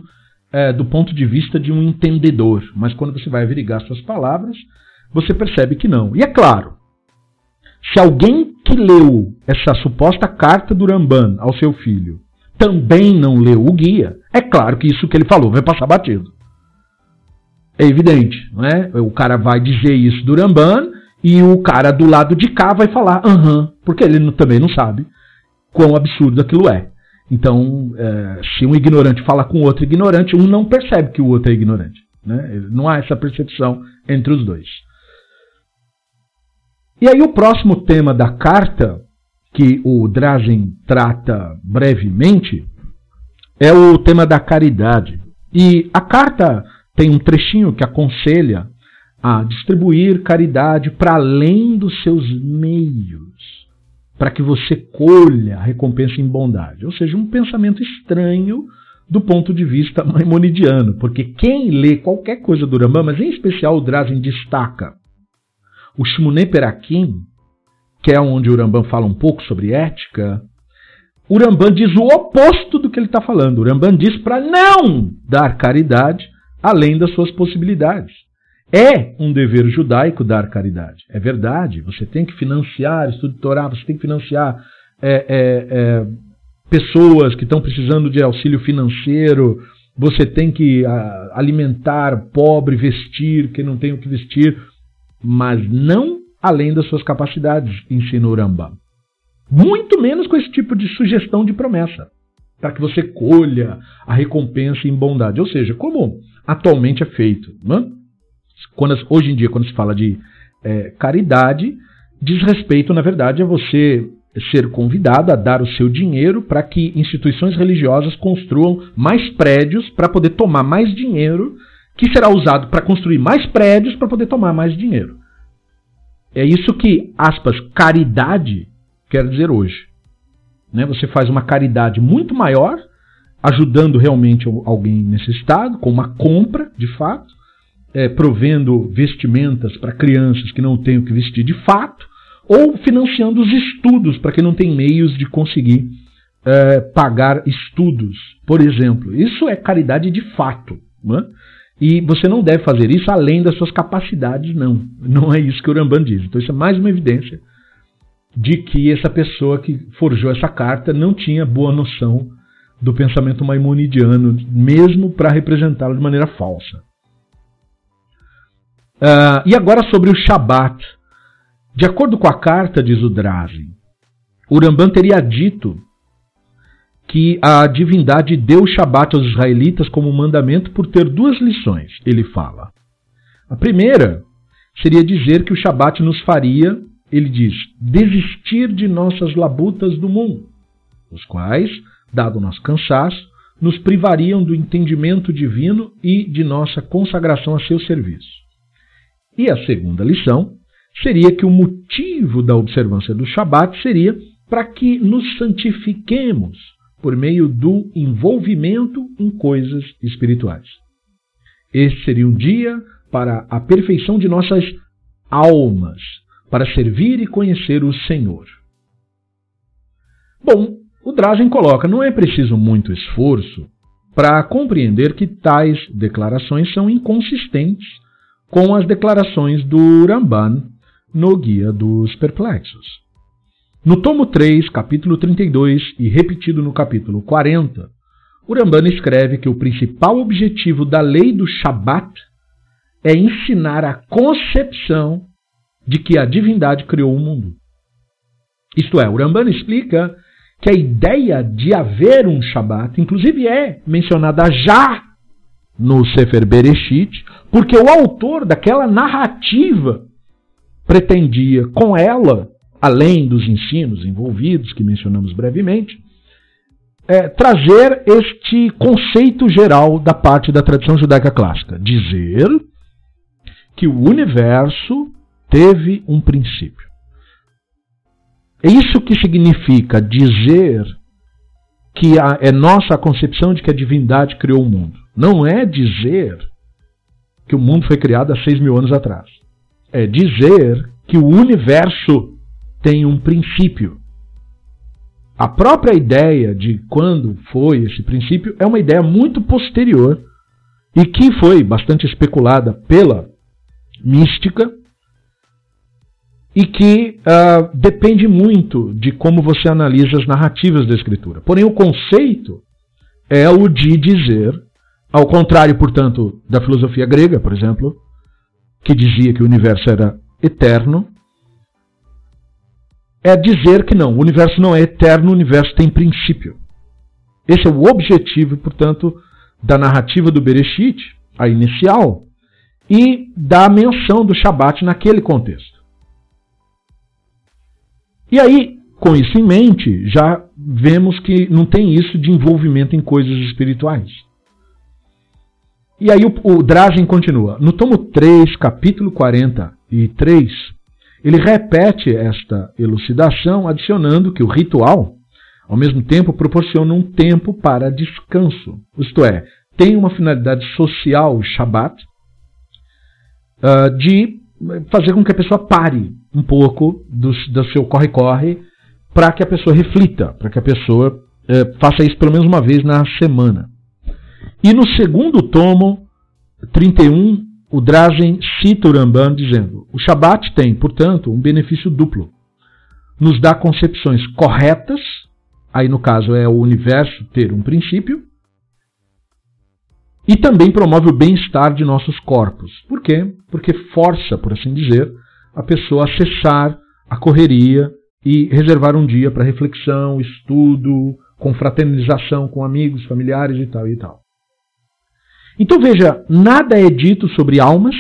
uh, do ponto de vista de um entendedor. Mas quando você vai averiguar suas palavras, você percebe que não. E é claro, se alguém que leu essa suposta carta do Ramban ao seu filho também não leu o guia, é claro que isso que ele falou vai passar batido. É evidente, não é? O cara vai dizer isso do Ramban e o cara do lado de cá vai falar aham, porque ele também não sabe quão absurdo aquilo é. Então, é, se um ignorante fala com outro ignorante, um não percebe que o outro é ignorante. Né? Não há essa percepção entre os dois. E aí, o próximo tema da carta que o Drazen trata brevemente é o tema da caridade. E a carta tem um trechinho que aconselha a distribuir caridade para além dos seus meios, para que você colha a recompensa em bondade. Ou seja, um pensamento estranho do ponto de vista *laughs* maimonidiano, porque quem lê qualquer coisa do Rambam, mas em especial o Drazen destaca o Shimune Perakim, que é onde o Rambam fala um pouco sobre ética, o Rambam diz o oposto do que ele está falando. O Rambam diz para não dar caridade além das suas possibilidades. É um dever judaico dar caridade. É verdade. Você tem que financiar estudo de Torá, você tem que financiar é, é, é, pessoas que estão precisando de auxílio financeiro, você tem que a, alimentar pobre, vestir quem não tem o que vestir, mas não além das suas capacidades, ensina o Rambam. Muito menos com esse tipo de sugestão de promessa, para que você colha a recompensa em bondade. Ou seja, como atualmente é feito. Né? Quando, hoje em dia, quando se fala de é, caridade, diz respeito, na verdade, a você ser convidado a dar o seu dinheiro para que instituições religiosas construam mais prédios para poder tomar mais dinheiro, que será usado para construir mais prédios para poder tomar mais dinheiro. É isso que, aspas, caridade quer dizer hoje. Né? Você faz uma caridade muito maior, ajudando realmente alguém necessitado, com uma compra, de fato, é, provendo vestimentas para crianças que não têm o que vestir de fato, ou financiando os estudos para quem não tem meios de conseguir é, pagar estudos, por exemplo. Isso é caridade de fato. Né? E você não deve fazer isso além das suas capacidades, não. Não é isso que o Ramban diz. Então, isso é mais uma evidência de que essa pessoa que forjou essa carta não tinha boa noção do pensamento maimonidiano, mesmo para representá-lo de maneira falsa. Uh, e agora sobre o Shabat. De acordo com a carta, diz o Drazen, o Ramban teria dito que a divindade deu o Shabat aos israelitas como mandamento por ter duas lições, ele fala. A primeira seria dizer que o Shabat nos faria, ele diz, desistir de nossas labutas do mundo, os quais, dado nosso cansaço, nos privariam do entendimento divino e de nossa consagração a seu serviço. E a segunda lição seria que o motivo da observância do Shabat seria para que nos santifiquemos por meio do envolvimento em coisas espirituais. Este seria um dia para a perfeição de nossas almas, para servir e conhecer o Senhor. Bom, o Drazen coloca: não é preciso muito esforço para compreender que tais declarações são inconsistentes com as declarações do Ramban no Guia dos Perplexos. No tomo 3, capítulo 32 e repetido no capítulo 40, Urambana escreve que o principal objetivo da lei do Shabat é ensinar a concepção de que a divindade criou o mundo. Isto é, Urambana explica que a ideia de haver um Shabat, inclusive é mencionada já no Sefer Bereshit, porque o autor daquela narrativa pretendia com ela, além dos ensinos envolvidos que mencionamos brevemente, é, trazer este conceito geral da parte da tradição judaica clássica, dizer que o universo teve um princípio. É isso que significa dizer que a, é nossa concepção de que a divindade criou o mundo. Não é dizer que o mundo foi criado há seis mil anos atrás. É dizer que o universo tem um princípio. A própria ideia de quando foi esse princípio é uma ideia muito posterior e que foi bastante especulada pela mística e que uh, depende muito de como você analisa as narrativas da escritura. Porém, o conceito é o de dizer, ao contrário, portanto, da filosofia grega, por exemplo, que dizia que o universo era eterno, é dizer que não, o universo não é eterno, o universo tem princípio. Esse é o objetivo, portanto, da narrativa do Bereshit, a inicial, e da menção do Shabat naquele contexto. E aí, com isso em mente, já vemos que não tem isso de envolvimento em coisas espirituais. E aí o, o Drazen continua. No tomo 3, capítulo 43, ele repete esta elucidação, adicionando que o ritual, ao mesmo tempo, proporciona um tempo para descanso. Isto é, tem uma finalidade social, o Shabat, uh, de fazer com que a pessoa pare um pouco do, do seu corre-corre para que a pessoa reflita, para que a pessoa é, faça isso pelo menos uma vez na semana. E no segundo tomo, 31, o Drazen cita o Ramban dizendo: o Shabat tem, portanto, um benefício duplo. Nos dá concepções corretas, aí no caso é o universo ter um princípio, e também promove o bem-estar de nossos corpos. Por quê? Porque força, por assim dizer, a pessoa a cessar a correria e reservar um dia para reflexão, estudo, confraternização com amigos, familiares e tal e tal. Então veja, nada é dito sobre almas,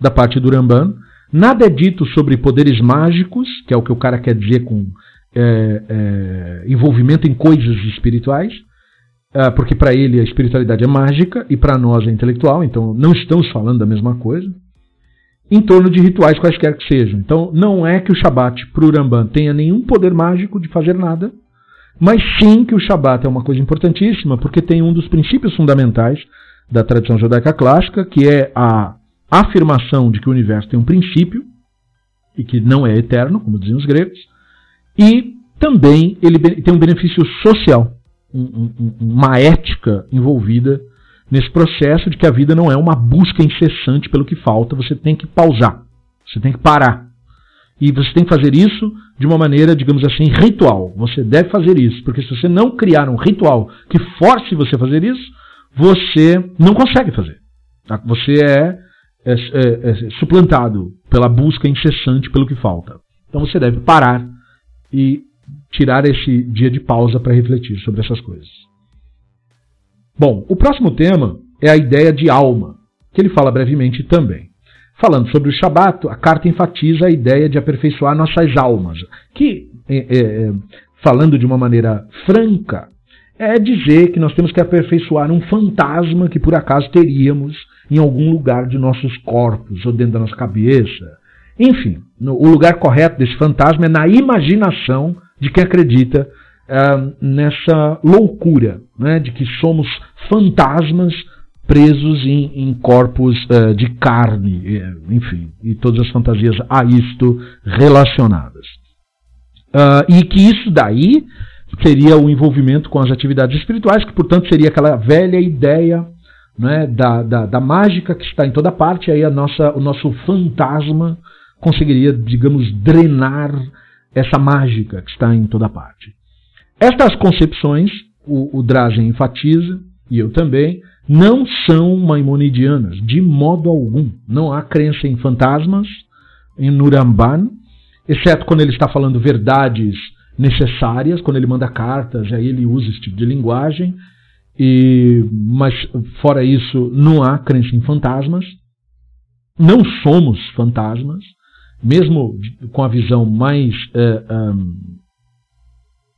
da parte do Ramban, nada é dito sobre poderes mágicos, que é o que o cara quer dizer com é, é, envolvimento em coisas espirituais, é, porque para ele a espiritualidade é mágica e para nós é intelectual, então não estamos falando da mesma coisa, em torno de rituais quaisquer que sejam. Então não é que o Shabat para o Ramban tenha nenhum poder mágico de fazer nada, mas sim que o Shabat é uma coisa importantíssima, porque tem um dos princípios fundamentais da tradição judaica clássica, que é a afirmação de que o universo tem um princípio e que não é eterno, como diziam os gregos, e também ele tem um benefício social um, um, uma ética envolvida nesse processo de que a vida não é uma busca incessante pelo que falta, você tem que pausar, você tem que parar. E você tem que fazer isso de uma maneira, digamos assim, ritual. Você deve fazer isso, porque se você não criar um ritual que force você a fazer isso, você não consegue fazer. Tá? Você é, é, é, é suplantado pela busca incessante pelo que falta. Então você deve parar e tirar esse dia de pausa para refletir sobre essas coisas. Bom, o próximo tema é a ideia de alma, que ele fala brevemente também. Falando sobre o Shabat, a carta enfatiza a ideia de aperfeiçoar nossas almas, que, é, é, é, falando de uma maneira franca, é dizer que nós temos que aperfeiçoar um fantasma que por acaso teríamos em algum lugar de nossos corpos ou dentro da nossa cabeça. Enfim, no, o lugar correto desse fantasma é na imaginação de quem acredita uh, nessa loucura né, de que somos fantasmas presos em, em corpos uh, de carne, enfim, e todas as fantasias a isto relacionadas. Uh, e que isso daí seria o envolvimento com as atividades espirituais, que portanto seria aquela velha ideia né, da, da, da, mágica que está em toda parte, aí a nossa, o nosso fantasma conseguiria, digamos, drenar essa mágica que está em toda parte. Estas concepções, o, o Drazen enfatiza, e eu também, não são maimonidianas, de modo algum. Não há crença em fantasmas, em Nuramban, exceto quando ele está falando verdades necessárias, quando ele manda cartas, aí ele usa esse tipo de linguagem. E, mas fora isso, não há crença em fantasmas. Não somos fantasmas, mesmo com a visão mais, é, é,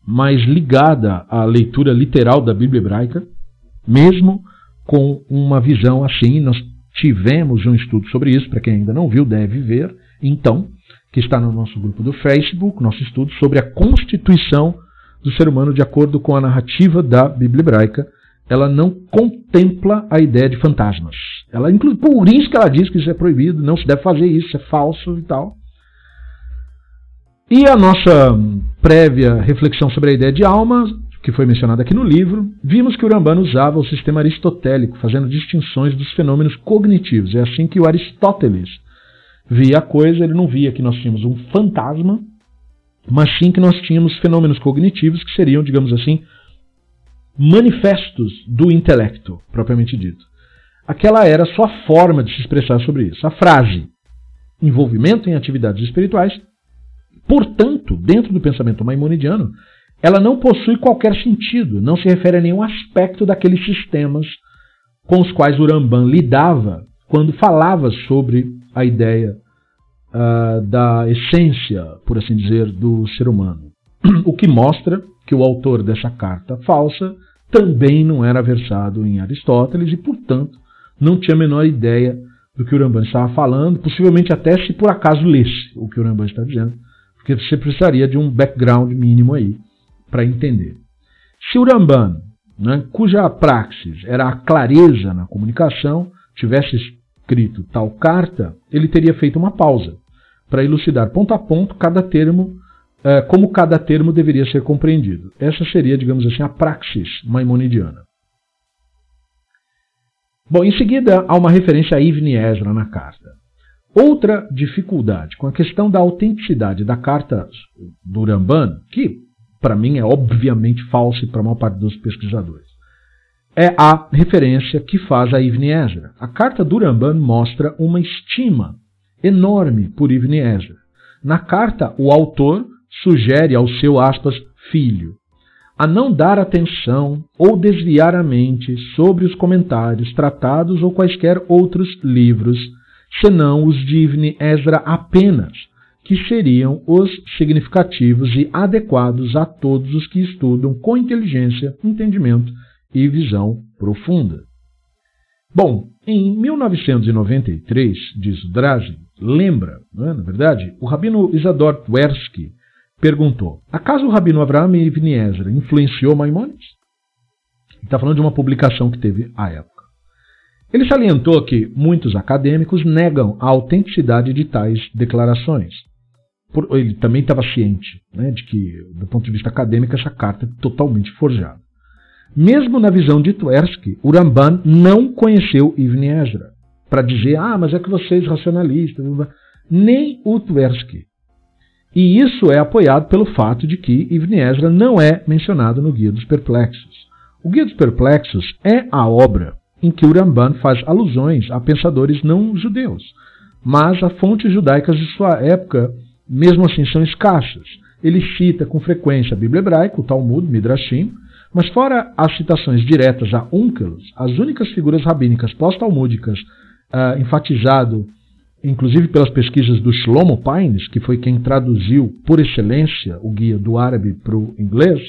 mais ligada à leitura literal da Bíblia hebraica, mesmo com uma visão assim, nós tivemos um estudo sobre isso, para quem ainda não viu, deve ver, então, que está no nosso grupo do Facebook, nosso estudo sobre a constituição do ser humano de acordo com a narrativa da Bíblia hebraica, ela não contempla a ideia de fantasmas. Ela inclui, por isso que ela diz que isso é proibido, não se deve fazer isso, é falso e tal. E a nossa prévia reflexão sobre a ideia de alma, que foi mencionada aqui no livro, vimos que o Rambano usava o sistema aristotélico, fazendo distinções dos fenômenos cognitivos. É assim que o Aristóteles via a coisa, ele não via que nós tínhamos um fantasma, mas sim que nós tínhamos fenômenos cognitivos que seriam, digamos assim, manifestos do intelecto, propriamente dito. Aquela era sua forma de se expressar sobre isso. A frase envolvimento em atividades espirituais, portanto, dentro do pensamento maimonidiano, ela não possui qualquer sentido, não se refere a nenhum aspecto daqueles sistemas com os quais o Ramban lidava quando falava sobre a ideia uh, da essência, por assim dizer, do ser humano. *clears throat* O que mostra que o autor dessa carta falsa também não era versado em Aristóteles e, portanto, não tinha a menor ideia do que o Ramban estava falando, possivelmente até se por acaso lesse o que o Ramban está dizendo, porque você precisaria de um background mínimo aí para entender. Se o Ramban, né, cuja praxis era a clareza na comunicação, tivesse escrito tal carta, ele teria feito uma pausa para elucidar ponto a ponto cada termo, eh, como cada termo deveria ser compreendido. Essa seria, digamos assim, a praxis maimonidiana. Bom, em seguida há uma referência a Ibn Ezra na carta. Outra dificuldade com a questão da autenticidade da carta do Ramban, que para mim é obviamente falsa e para a maior parte dos pesquisadores, é a referência que faz a Ibn Ezra. A carta do Ramban mostra uma estima enorme por Ibn Ezra. Na carta, o autor sugere ao seu aspas, filho a não dar atenção ou desviar a mente sobre os comentários, tratados ou quaisquer outros livros, senão os de Ibn Ezra apenas, que seriam os significativos e adequados a todos os que estudam com inteligência, entendimento e visão profunda. Bom, em 1993, diz Drazen, lembra, não é, na verdade, o rabino Isador Tversky perguntou: acaso o rabino Avraham Ibn Ezra influenciou Maimonides? Está falando de uma publicação que teve à época. Ele salientou que muitos acadêmicos negam a autenticidade de tais declarações. ele também estava ciente né, de que, do ponto de vista acadêmico, essa carta é totalmente forjada. Mesmo na visão de Tversky, Ramban não conheceu Ibn Ezra para dizer, ah, mas é que vocês racionalistas, nem o Tversky. E isso é apoiado pelo fato de que Ibn Ezra não é mencionado no Guia dos Perplexos. O Guia dos Perplexos é a obra em que o Ramban faz alusões a pensadores não judeus, mas a fontes judaicas de sua época, mesmo assim, são escassas. Ele cita com frequência a Bíblia hebraica, o Talmud, Midrashim, mas fora as citações diretas a Unkelos, as únicas figuras rabínicas pós-talmúdicas uh, enfatizado inclusive pelas pesquisas do Shlomo Pines, que foi quem traduziu por excelência o guia do árabe para o inglês,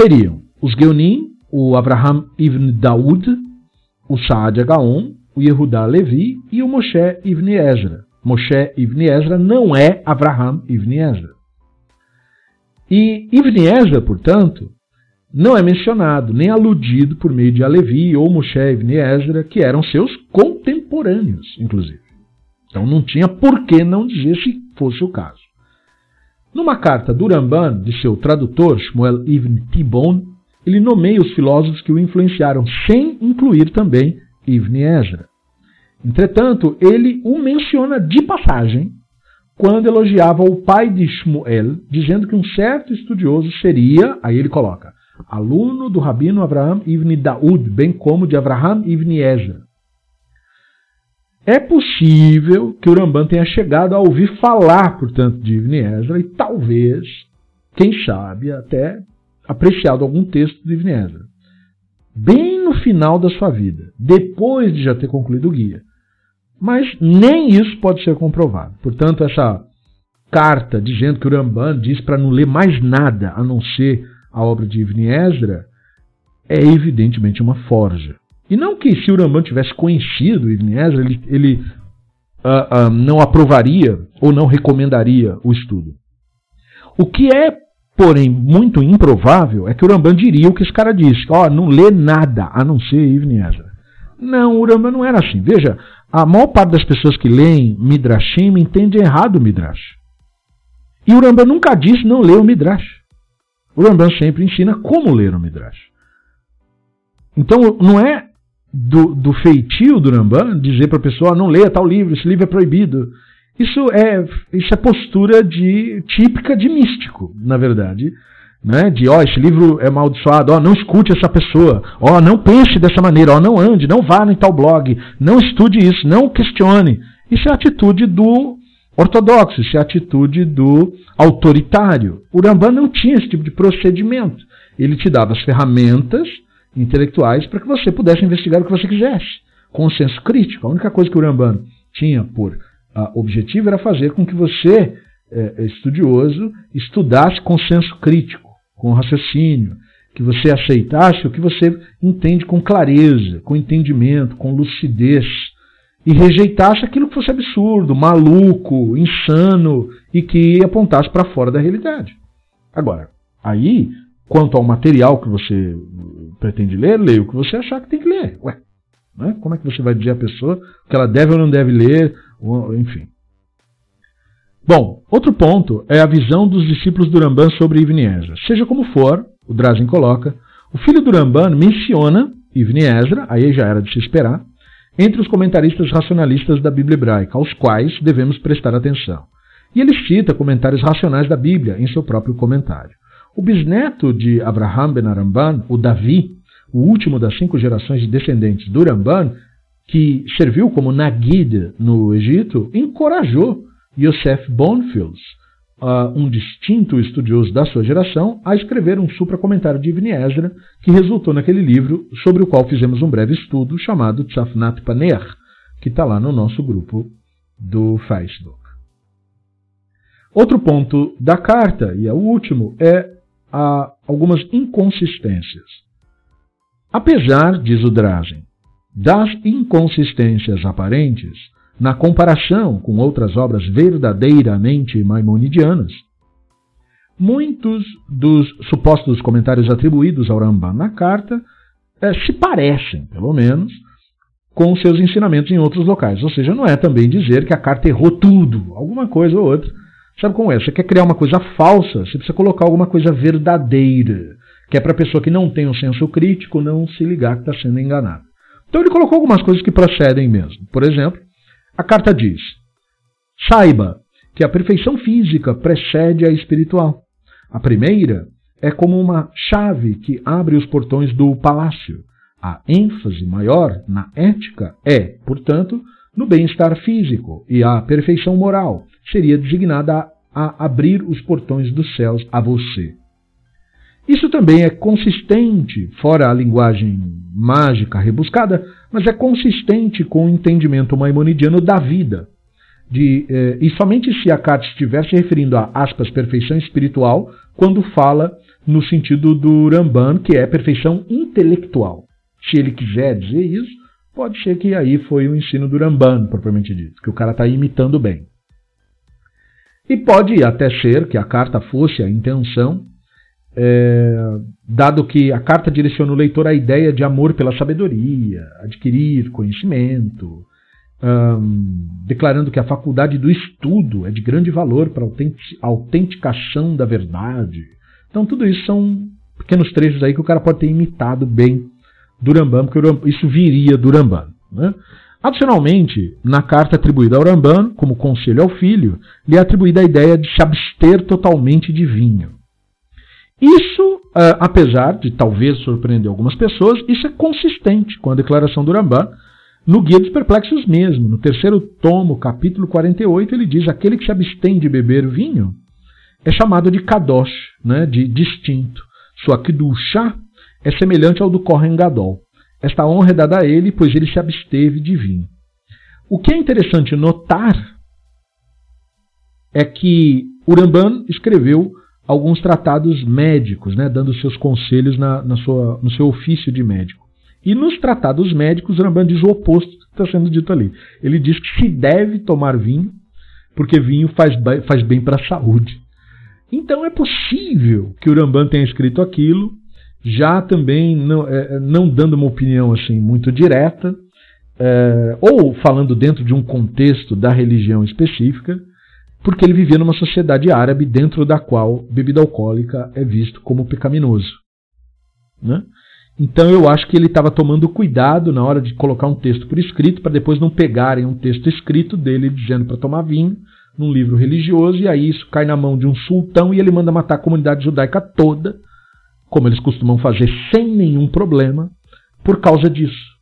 seriam os Geonim, o Abraham ibn Daud, o Saad Gaon, o Yehudá Levi e o Moshe ibn Ezra. Moshe ibn Ezra não é Abraham ibn Ezra. E Ibn Ezra, portanto, não é mencionado nem aludido por meio de Alevi ou Moshe ibn Ezra, que eram seus contemporâneos, inclusive. Então não tinha por que não dizer se fosse o caso. Numa carta do Ramban, de seu tradutor, Shmuel ibn Tibon, ele nomeia os filósofos que o influenciaram, sem incluir também Ibn Ezra. Entretanto, ele o menciona de passagem quando elogiava o pai de Shmuel, dizendo que um certo estudioso seria, aí ele coloca, aluno do rabino Avraham ibn Daud, bem como de Avraham ibn Ezra. É possível que o Ramban tenha chegado a ouvir falar, portanto, de Ibn Ezra e talvez, quem sabe, até apreciado algum texto de Ibn Ezra. Bem no final da sua vida, depois de já ter concluído o guia. Mas nem isso pode ser comprovado. Portanto, essa carta dizendo que o Ramban diz para não ler mais nada a não ser a obra de Ibn Ezra é evidentemente uma forja. E não que se o Ramban tivesse conhecido Ibn Ezra, ele, ele uh, uh, não aprovaria ou não recomendaria o estudo. O que é, porém, muito improvável é que o Ramban diria o que esse cara disse. Ó, oh, não lê nada a não ser Ibn Ezra. Não, o Ramban não era assim. Veja, a maior parte das pessoas que leem Midrashim entende errado o Midrash. E o Rambam nunca disse não ler o Midrash. O Rambam sempre ensina como ler o Midrash. Então não é do, do feitio do Rambam dizer para a pessoa não leia tal livro, esse livro é proibido. Isso é, isso é postura de, típica de místico, na verdade né? De ó, esse livro é amaldiçoado, ó, não escute essa pessoa, ó, não pense dessa maneira, ó, não ande, não vá em tal blog, não estude isso, não questione. Isso é a atitude do ortodoxo, isso é a atitude do autoritário. O Rambam não tinha esse tipo de procedimento. Ele te dava as ferramentas intelectuais para que você pudesse investigar o que você quisesse, com senso crítico. A única coisa que o Rambam tinha por uh, objetivo era fazer com que você, eh, estudioso, estudasse com senso crítico com raciocínio, que você aceitasse o que você entende com clareza, com entendimento, com lucidez, e rejeitasse aquilo que fosse absurdo, maluco, insano e que apontasse para fora da realidade. Agora, aí, quanto ao material que você pretende ler, leia o que você achar que tem que ler. Ué, né? como é que você vai dizer à pessoa que ela deve ou não deve ler, enfim. Bom, outro ponto é a visão dos discípulos do Ramban sobre Ibn Ezra. Seja como for, o Drazen coloca, o filho do Ramban menciona Ibn Ezra, aí já era de se esperar, entre os comentaristas racionalistas da Bíblia hebraica, aos quais devemos prestar atenção. E ele cita comentários racionais da Bíblia em seu próprio comentário. O bisneto de Abraham ben Aramban, o Davi, o último das cinco gerações de descendentes do Ramban, que serviu como Nagid no Egito, encorajou Yosef Bonfield, uh, um distinto estudioso da sua geração, a escrever um supra-comentário de Ibn Ezra, que resultou naquele livro sobre o qual fizemos um breve estudo chamado Tzafnat Paner, que está lá no nosso grupo do Facebook. Outro ponto da carta, e é o último, é a algumas inconsistências. Apesar, diz o Drazen, das inconsistências aparentes, na comparação com outras obras verdadeiramente maimonidianas. Muitos dos supostos comentários atribuídos ao Ramban na carta é, se parecem, pelo menos, com seus ensinamentos em outros locais. Ou seja, não é também dizer que a carta errou tudo, alguma coisa ou outra. Sabe como é? Você quer criar uma coisa falsa, você precisa colocar alguma coisa verdadeira, que é para a pessoa que não tem um senso crítico não se ligar que está sendo enganada. Então ele colocou algumas coisas que procedem mesmo. Por exemplo, a carta diz: Saiba que a perfeição física precede a espiritual. A primeira é como uma chave que abre os portões do palácio. A ênfase maior na ética é, portanto, no bem-estar físico, e a perfeição moral seria designada a abrir os portões dos céus a você. Isso também é consistente, fora a linguagem mágica rebuscada, mas é consistente com o entendimento maimonidiano da vida. De, eh, e somente se a carta se referindo a aspas, perfeição espiritual, quando fala no sentido do Ramban, que é perfeição intelectual. Se ele quiser dizer isso, pode ser que aí foi o ensino do Ramban, propriamente dito, que o cara está imitando bem. E pode até ser que a carta fosse a intenção é, dado que a carta direciona o leitor à ideia de amor pela sabedoria, adquirir conhecimento, declarando que a faculdade do estudo é de grande valor para a autenticação da verdade. Então, tudo isso são pequenos trechos aí que o cara pode ter imitado bem do Rambam, porque isso viria do Rambam. Né? Adicionalmente, na carta atribuída ao Ramban, como conselho ao filho, lhe é atribuída a ideia de se abster totalmente de vinho. Isso, uh, apesar de talvez surpreender algumas pessoas, isso é consistente com a declaração do Ramban no Guia dos Perplexos mesmo. No terceiro tomo, capítulo 48, ele diz: aquele que se abstém de beber vinho é chamado de kadosh, né, de distinto. Sua chá é semelhante ao do Kohen Gadol. Esta honra é dada a ele, pois ele se absteve de vinho. O que é interessante notar é que Uramban escreveu alguns tratados médicos, né, dando seus conselhos na, na sua, no seu ofício de médico. E nos tratados médicos, Ramban diz o oposto que está sendo dito ali. Ele diz que se deve tomar vinho, porque vinho faz, faz bem para a saúde. Então é possível que o Ramban tenha escrito aquilo, já também não, é, é, não dando uma opinião assim muito direta, é, ou falando dentro de um contexto da religião específica, porque ele vivia numa sociedade árabe dentro da qual bebida alcoólica é visto como pecaminoso. Né? Então eu acho que ele estava tomando cuidado na hora de colocar um texto por escrito, para depois não pegarem um texto escrito dele dizendo para tomar vinho num livro religioso, e aí isso cai na mão de um sultão e ele manda matar a comunidade judaica toda, como eles costumam fazer sem nenhum problema, por causa disso.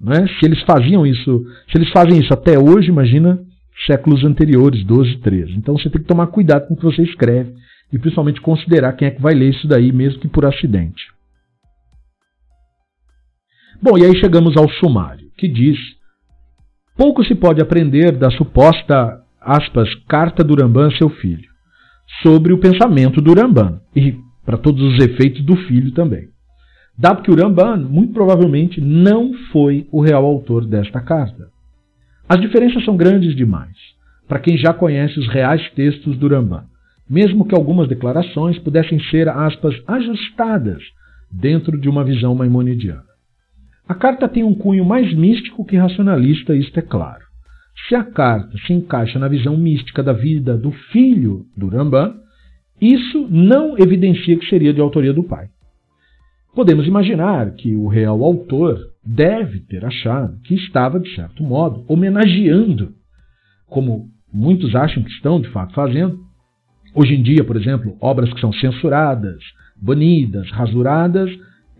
Né? Se eles faziam isso, se eles fazem isso até hoje, imagina séculos anteriores, 12, 13. Então você tem que tomar cuidado com o que você escreve e principalmente considerar quem é que vai ler isso daí, mesmo que por acidente. Bom, e aí chegamos ao sumário, que diz: pouco se pode aprender da suposta, aspas, carta do Rambam a seu filho, sobre o pensamento do Rambam, e para todos os efeitos do filho também. Dado que o Rambam, muito provavelmente, não foi o real autor desta carta. As diferenças são grandes demais para quem já conhece os reais textos do Rambam, mesmo que algumas declarações pudessem ser, aspas, ajustadas dentro de uma visão maimonidiana. A carta tem um cunho mais místico que racionalista, isto é claro. Se a carta se encaixa na visão mística da vida do filho do Rambam, isso não evidencia que seria de autoria do pai. Podemos imaginar que o real autor deve ter achado que estava, de certo modo, homenageando, como muitos acham que estão de fato fazendo. Hoje em dia, por exemplo, obras que são censuradas, banidas, rasuradas,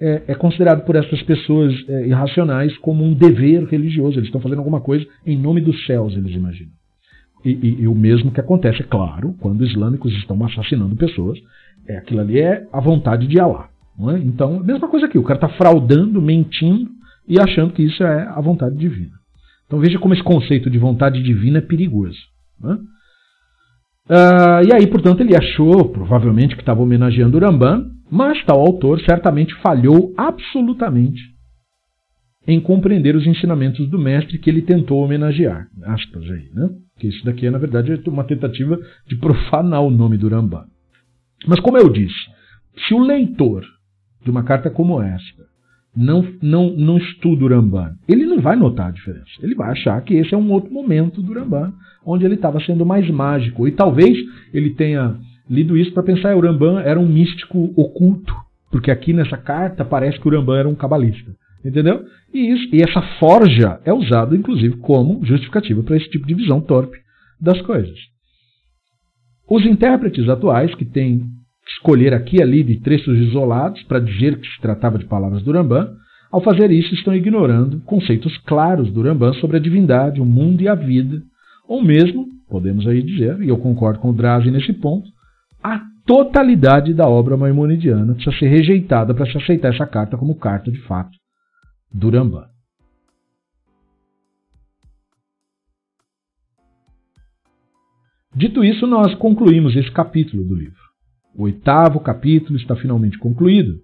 é, é considerado por essas pessoas é, irracionais como um dever religioso. Eles estão fazendo alguma coisa em nome dos céus, eles imaginam. E, e, e o mesmo que acontece, é claro, quando islâmicos estão assassinando pessoas, é, aquilo ali é a vontade de Allah. É? Então, mesma coisa aqui, o cara está fraudando, mentindo, e achando que isso é a vontade divina. Então veja como esse conceito de vontade divina é perigoso. Né? E aí, portanto, ele achou, provavelmente, que estava homenageando Uramban, mas tal autor certamente falhou absolutamente em compreender os ensinamentos do mestre que ele tentou homenagear. Aspas aí, né? Que isso daqui é, na verdade, uma tentativa de profanar o nome do Uramban. Mas, como eu disse, se o leitor de uma carta como esta não, não, não estuda o Ramban, ele não vai notar a diferença. Ele vai achar que esse é um outro momento do Ramban, onde ele estava sendo mais mágico. E talvez ele tenha lido isso para pensar que o Ramban era um místico oculto, porque aqui nessa carta parece que o Ramban era um cabalista. Entendeu? E, isso, e essa forja é usada, inclusive, como justificativa para esse tipo de visão torpe das coisas. Os intérpretes atuais, que têm escolher aqui e ali de trechos isolados para dizer que se tratava de palavras do Rambam, ao fazer isso estão ignorando conceitos claros do Rambam sobre a divindade, o mundo e a vida, ou mesmo, podemos aí dizer, e eu concordo com o Drazi nesse ponto, a totalidade da obra maimonidiana precisa ser rejeitada para se aceitar essa carta como carta de fato do Rambam. Dito isso, nós concluímos esse capítulo do livro. O oitavo capítulo está finalmente concluído.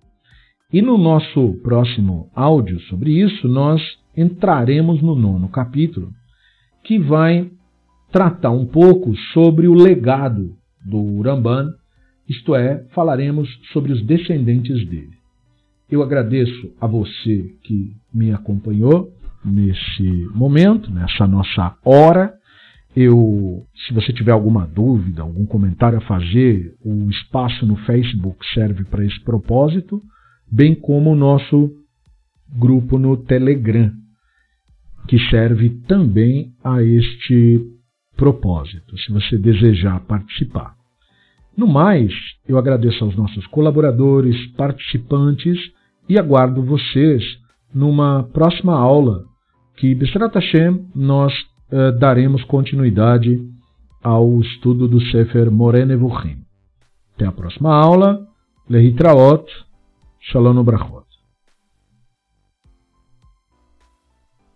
E no nosso próximo áudio sobre isso, nós entraremos no nono capítulo, que vai tratar um pouco sobre o legado do Uramban, isto é, falaremos sobre os descendentes dele. Eu agradeço a você que me acompanhou nesse momento, nessa nossa hora eu, se você tiver alguma dúvida, algum comentário a fazer, o espaço no Facebook serve para esse propósito, bem como o nosso grupo no Telegram. que serve também a este propósito, se você desejar participar. No mais, eu agradeço aos nossos colaboradores, participantes e aguardo vocês numa próxima aula que, Besrat Hashem, nós eh, daremos continuidade ao estudo do Sefer Morene Nevuchim. Até a próxima aula. Lehitraot. Shalom Brachot.